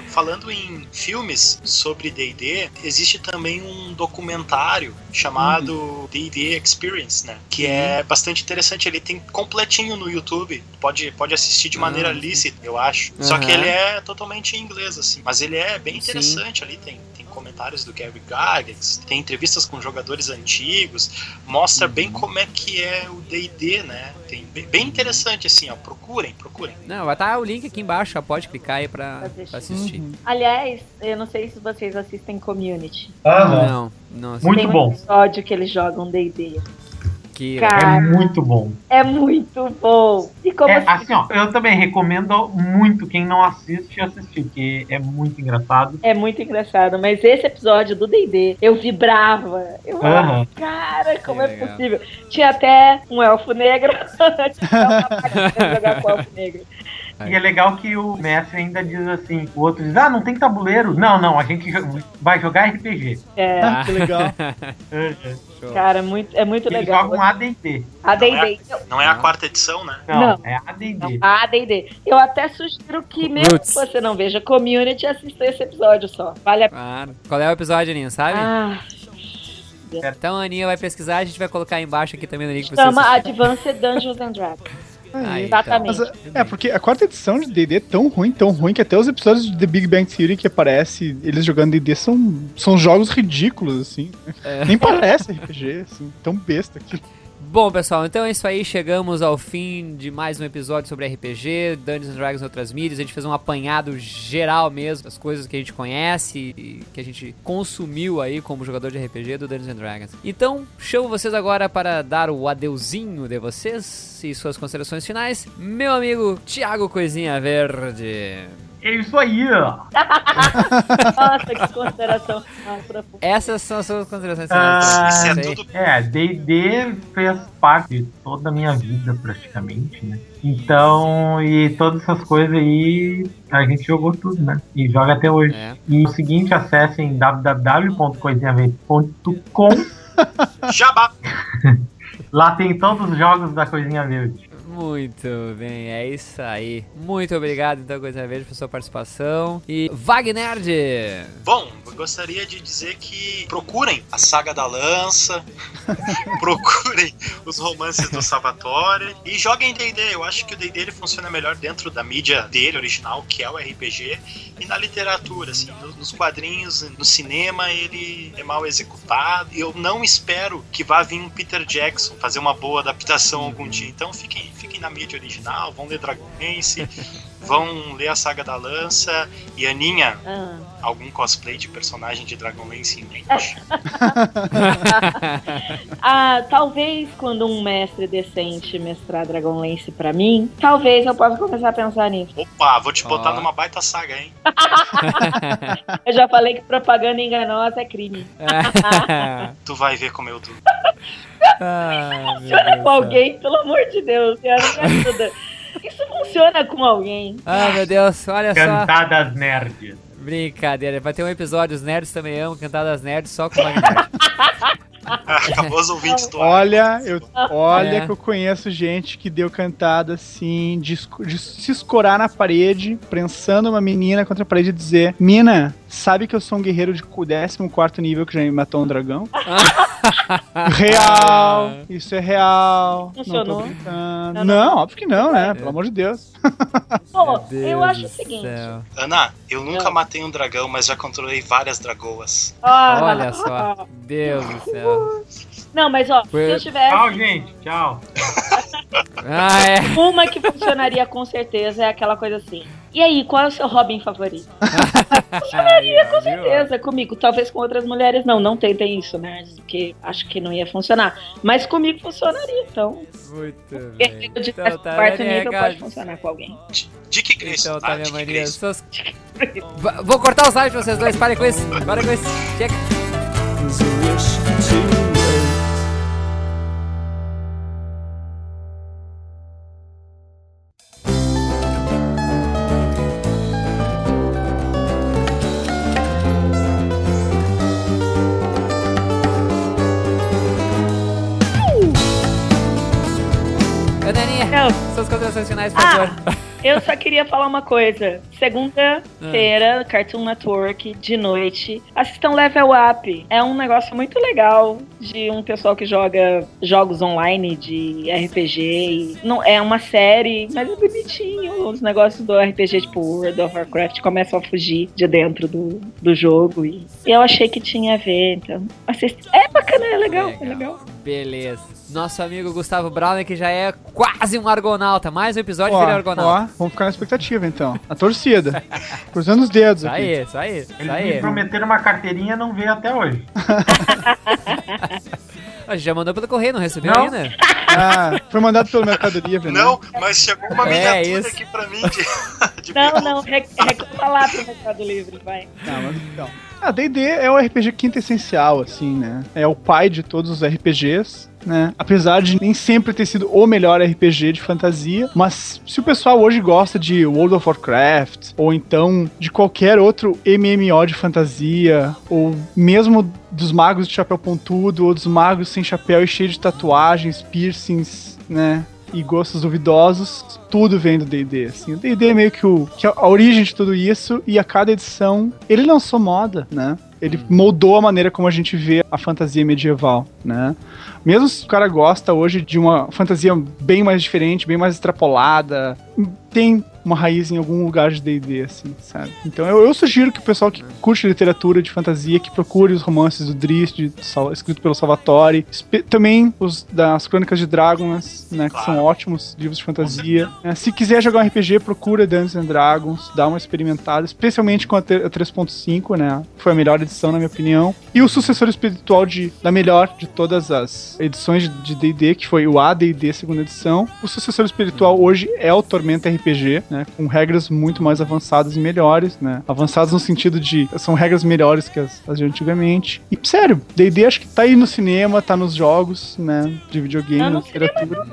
falando em filmes sobre D&D, existe também um documentário chamado D&D Experience, né? Que é bastante interessante. Ele tem completinho no YouTube. Pode, pode assistir de maneira Ah, lícita, eu acho. Só que ele é totalmente em inglês, assim. Mas ele é bem Sim. interessante ali. Tem, tem comentários do Gary Gygax, tem entrevistas com jogadores antigos. Mostra bem como é que é o D&D, né? Tem bem, interessante, assim, ó. Procurem, procurem. Não, vai estar o link aqui embaixo, já pode clicar aí pra, Assistir. pra assistir. Aliás, eu não sei se vocês assistem Community. Não, não. Muito Tem um bom. episódio que eles jogam D&D. Que Cara, É muito bom. é muito bom. E como É, assim, assim, ó, eu também recomendo muito quem não assiste assistir, porque é muito engraçado. é muito engraçado, mas esse episódio do D&D, eu vibrava. Eu falava, cara, como é legal. possível? Tinha até um elfo negro. Tinha uma jogar com o elfo negro. E é legal que o mestre ainda diz assim, o outro diz, ah, não tem tabuleiro. Não, não, a gente jo- vai jogar RPG. É, Ah, que legal. Show. cara, muito, é muito Eles legal. jogam AD&D. A Não é, D&D. não é a quarta edição, né? Não, Não. é AD&D. AD&D. Eu até sugiro que mesmo Roots. que você não veja Community, assista esse episódio só. Vale a pena. Claro. Qual é o episódio, Aninha, sabe? Ah, Então a Aninha vai pesquisar, a gente vai colocar aí embaixo aqui também no link chama. Advanced Dungeons and Dragons. Aí, então. Exatamente. Mas, é, porque a quarta edição de D&D é tão ruim, tão ruim, que até os episódios de The Big Bang Theory que aparece eles jogando D&D são, são jogos ridículos, assim. É. Nem parece RPG, assim, tão besta aquilo. Bom, pessoal, então é isso aí. Chegamos ao fim de mais um episódio sobre RPG, Dungeons and Dragons e outras mídias. A gente fez um apanhado geral mesmo das coisas que a gente conhece e que a gente consumiu aí como jogador de RPG do Dungeons and Dragons. Então, chamo vocês agora para dar o adeuzinho de vocês e suas considerações finais. Meu amigo Thiago Coisinha Verde. É isso aí, ó. Nossa, que consideração. Essas são as suas considerações Ah, finais. Isso é tudo É, D&D fez parte de toda a minha vida, praticamente, né? Então, e todas essas coisas aí, a gente jogou tudo, né? E joga até hoje. É. E o seguinte, acessem www.coisinhaverde.com jabá. Lá tem todos os jogos da Coisinha Verde. Muito bem, é isso aí. Muito obrigado, então, Coisa Verde, por sua participação. E Wagner! Bom, gostaria de dizer que procurem a Saga da Lança, procurem os romances do Salvatore e joguem D&D. Eu acho que o D&D ele funciona melhor dentro da mídia dele original, que é o RPG, e na literatura, assim, no- nos quadrinhos, no cinema ele é mal executado. E eu não espero que vá vir um Peter Jackson fazer uma boa adaptação algum dia. Então fiquem, fiquem na mídia original, vão ler Dragonlance, vão ler a Saga da Lança e Aninha, Ah. algum cosplay de personagem de Dragonlance em mente. Ah, talvez quando um mestre decente mestrar Dragonlance pra mim, talvez eu possa começar a pensar nisso. Opa, vou te botar Ó. numa baita saga, hein? Eu já falei que propaganda enganosa é crime. Tu vai ver como eu tô. Ah, Funciona com alguém, pelo amor de Deus, Senhora, me ajuda. Isso funciona com alguém. Ah, meu Deus, olha só. Cantadas nerds. Brincadeira, vai ter um episódio, os nerds também amam, cantadas nerds só com Wagner. Acabou os ouvintes do Olha, eu, olha É. que eu conheço gente que deu cantada assim, de, de se escorar na parede, prensando uma menina contra a parede e dizer: Mina, sabe que eu sou um guerreiro de 14 nível que já me matou um dragão? real! Isso é real! Funcionou? Não tô brincando. Não, Não, não. óbvio que não, né? Pelo amor de Deus. Pô, Meu eu Deus acho o seguinte. céu. Ana, eu nunca Ah. matei um dragão, mas já controlei várias dragoas. Ah, Olha só, Deus do céu. Não, mas ó, Foi- se eu tivesse Tchau, gente. Tchau. Ah, é. uma que funcionaria com certeza é aquela coisa assim. E aí, qual é o seu Robin favorito? Funcionaria, Com certeza, comigo. Talvez com outras mulheres não. Não tentem isso, né? Porque acho que não ia funcionar. Mas comigo funcionaria, então. Muito bem. de Então, tá, quarto nível cara? pode funcionar com alguém. Dick Grayson, Então tá? tá, minha mania. Suas- Vou cortar os áudios de vocês dois, parem com isso. Parem com isso. Chega. A wish Não. suas considerações finais, por Ah, favor. Eu só queria falar uma coisa. Segunda-feira, Cartoon Network, de noite. Assistam Level Up. É um negócio muito legal de um pessoal que joga jogos online de RPG. Não, é uma série, mas é bonitinho. Os negócios do RPG, tipo World of Warcraft, começam a fugir de dentro do, do jogo. E, e eu achei que tinha a ver. Então, assist... é bacana, é legal, é legal. Beleza. Nosso amigo Gustavo Brown, que já é quase um argonauta. Mais um episódio Ó, dele é argonauta. ó, vamos ficar na expectativa então. A torcida. Cruzando os dedos Isso aqui. aí, isso aí, isso Eles aí. me prometeram uma carteirinha não veio até hoje. A gente já mandou pelo correio, não recebeu Não. ainda? Ah, foi mandado pelo Mercado Livre, né? Não, mas chegou uma É, miniatura isso. aqui pra mim de, de Não, não, rec- reclama lá pro Mercado Livre, vai. Não, mas então. Ah, D&D é o RPG quinta essencial, assim, né? É o pai de todos os RPGs, né? Apesar de nem sempre ter sido o melhor RPG de fantasia, mas se o pessoal hoje gosta de World of Warcraft, ou então de qualquer outro MMO de fantasia, ou mesmo dos magos de chapéu pontudo, ou dos magos sem chapéu e cheio de tatuagens, piercings, né? E gostos duvidosos, tudo vem do D&D, assim. O D&D é meio que, o, que a a origem de tudo isso, e a cada edição, ele lançou moda, né? Ele moldou a maneira como a gente vê a fantasia medieval, né? Mesmo se o cara gosta hoje de uma fantasia bem mais diferente, bem mais extrapolada, tem uma raiz em algum lugar de D&D, assim, sabe? Então eu, eu sugiro que o pessoal que curte literatura de fantasia, que procure os romances do Drist, escrito pelo Salvatore, também os das Crônicas de Dragons, né, que são ótimos livros de fantasia. É, se quiser jogar um RPG, procura Dungeons and Dragons, dá uma experimentada, especialmente com a 3.5, né? Foi a melhor edição, na minha opinião. E o sucessor espiritual de, da melhor de todas as edições de D&D, que foi o AD&D segunda edição. O sucessor espiritual hoje é o Tormenta RPG, né? Com regras muito mais avançadas e melhores, né? Avançadas no sentido de são regras melhores que as, as de antigamente. E sério, D&D acho que tá aí no cinema, tá nos jogos, né? De videogame, Não, na no cinema literatura.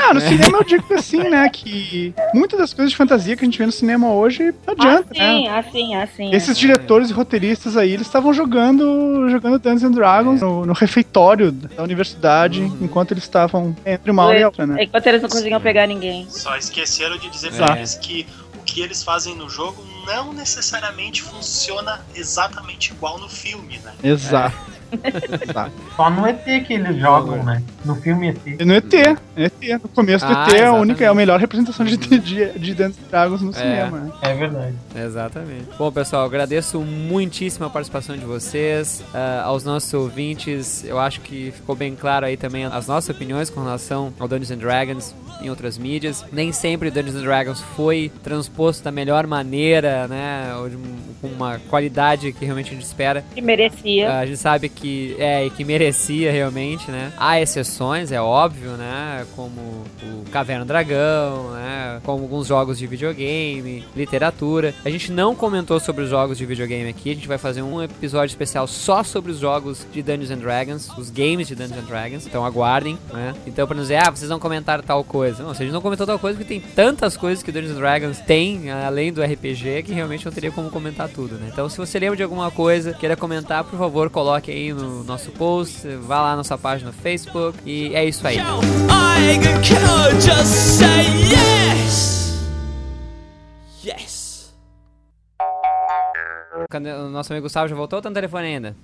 Ah, no cinema eu digo assim, né? Que muitas das coisas de fantasia que a gente vê no cinema hoje não adianta, assim, né? assim, assim. Esses diretores e roteiristas aí, eles estavam jogando jogando Dungeons and Dragons no, no refeitório da universidade, enquanto eles estavam entre uma aula e outra, né? Enquanto eles não conseguiam pegar ninguém. Só esqueceram de dizer É. pra eles que o que eles fazem no jogo não necessariamente funciona exatamente igual no filme, né? Exato. Exato. Só no ET que eles jogam, né? No filme ET. E no ET, no ET, no começo do Ah, ET é a única, é a melhor representação de, de, de Dungeons and Dragons no É. cinema? É verdade. Exatamente. Bom, pessoal, agradeço muitíssimo a participação de vocês. ah, aos nossos ouvintes, eu acho que ficou bem claro aí também as nossas opiniões com relação ao Dungeons and Dragons em outras mídias. Nem sempre Dungeons and Dragons foi transposto da melhor maneira, né? Com uma qualidade que realmente a gente espera. Que merecia. Ah, A gente sabe que é e que merecia realmente, né? Há exceções, é óbvio, né? Como o Caverna Dragão, né? Como alguns jogos de videogame, literatura. A gente não comentou sobre os jogos de videogame aqui. A gente vai fazer um episódio especial só sobre os jogos de Dungeons and Dragons, os games de Dungeons and Dragons. Então aguardem, né? Então para não dizer, ah, vocês não comentaram tal coisa. Não, se a gente não comentou tal coisa, porque tem tantas coisas que Dungeons and Dragons tem, além do RPG, que realmente não teria como comentar tudo, né? Então se você lembra de alguma coisa, queira comentar, por favor, coloque aí no nosso post, vá lá na nossa página no Facebook e é isso aí. I can just say yes. O nosso amigo Gustavo já voltou ou tá no telefone ainda?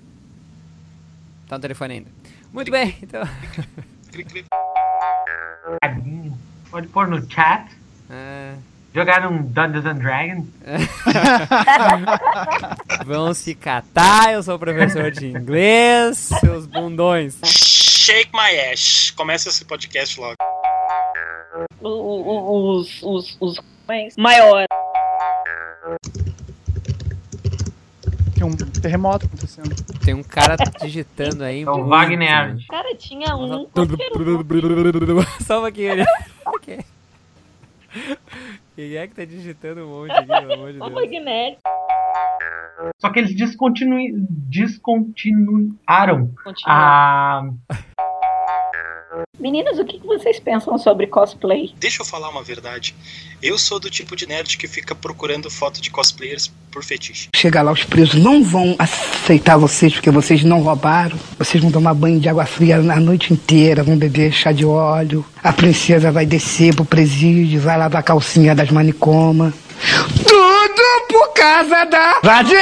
Tá no telefone ainda. Muito bem, então. Pode pôr no chat. É, Jogar um Dungeons and Dragons. vão se catar, eu sou professor de inglês, seus bundões. Shake my ass. Começa esse podcast logo. O- o- o- Os, os, os maiores. Tem um terremoto acontecendo. Tem um cara digitando aí. É o. Wagner. Cara, tinha um. Só um pouquinho. Ok. Quem é que tá digitando um monte aqui, pelo amor de Deus? Magnético. Só que eles descontinui... descontinuaram Continua. a... Meninas, o que vocês pensam sobre cosplay? Deixa eu falar uma verdade. Eu sou do tipo de nerd que fica procurando foto de cosplayers por fetiche. Chegar lá, os presos não vão aceitar vocês porque vocês não roubaram. Vocês vão tomar banho de água fria a noite inteira, vão beber chá de óleo. A princesa vai descer pro presídio, vai lavar a calcinha das manicomas. Tudo por causa da vadiagem!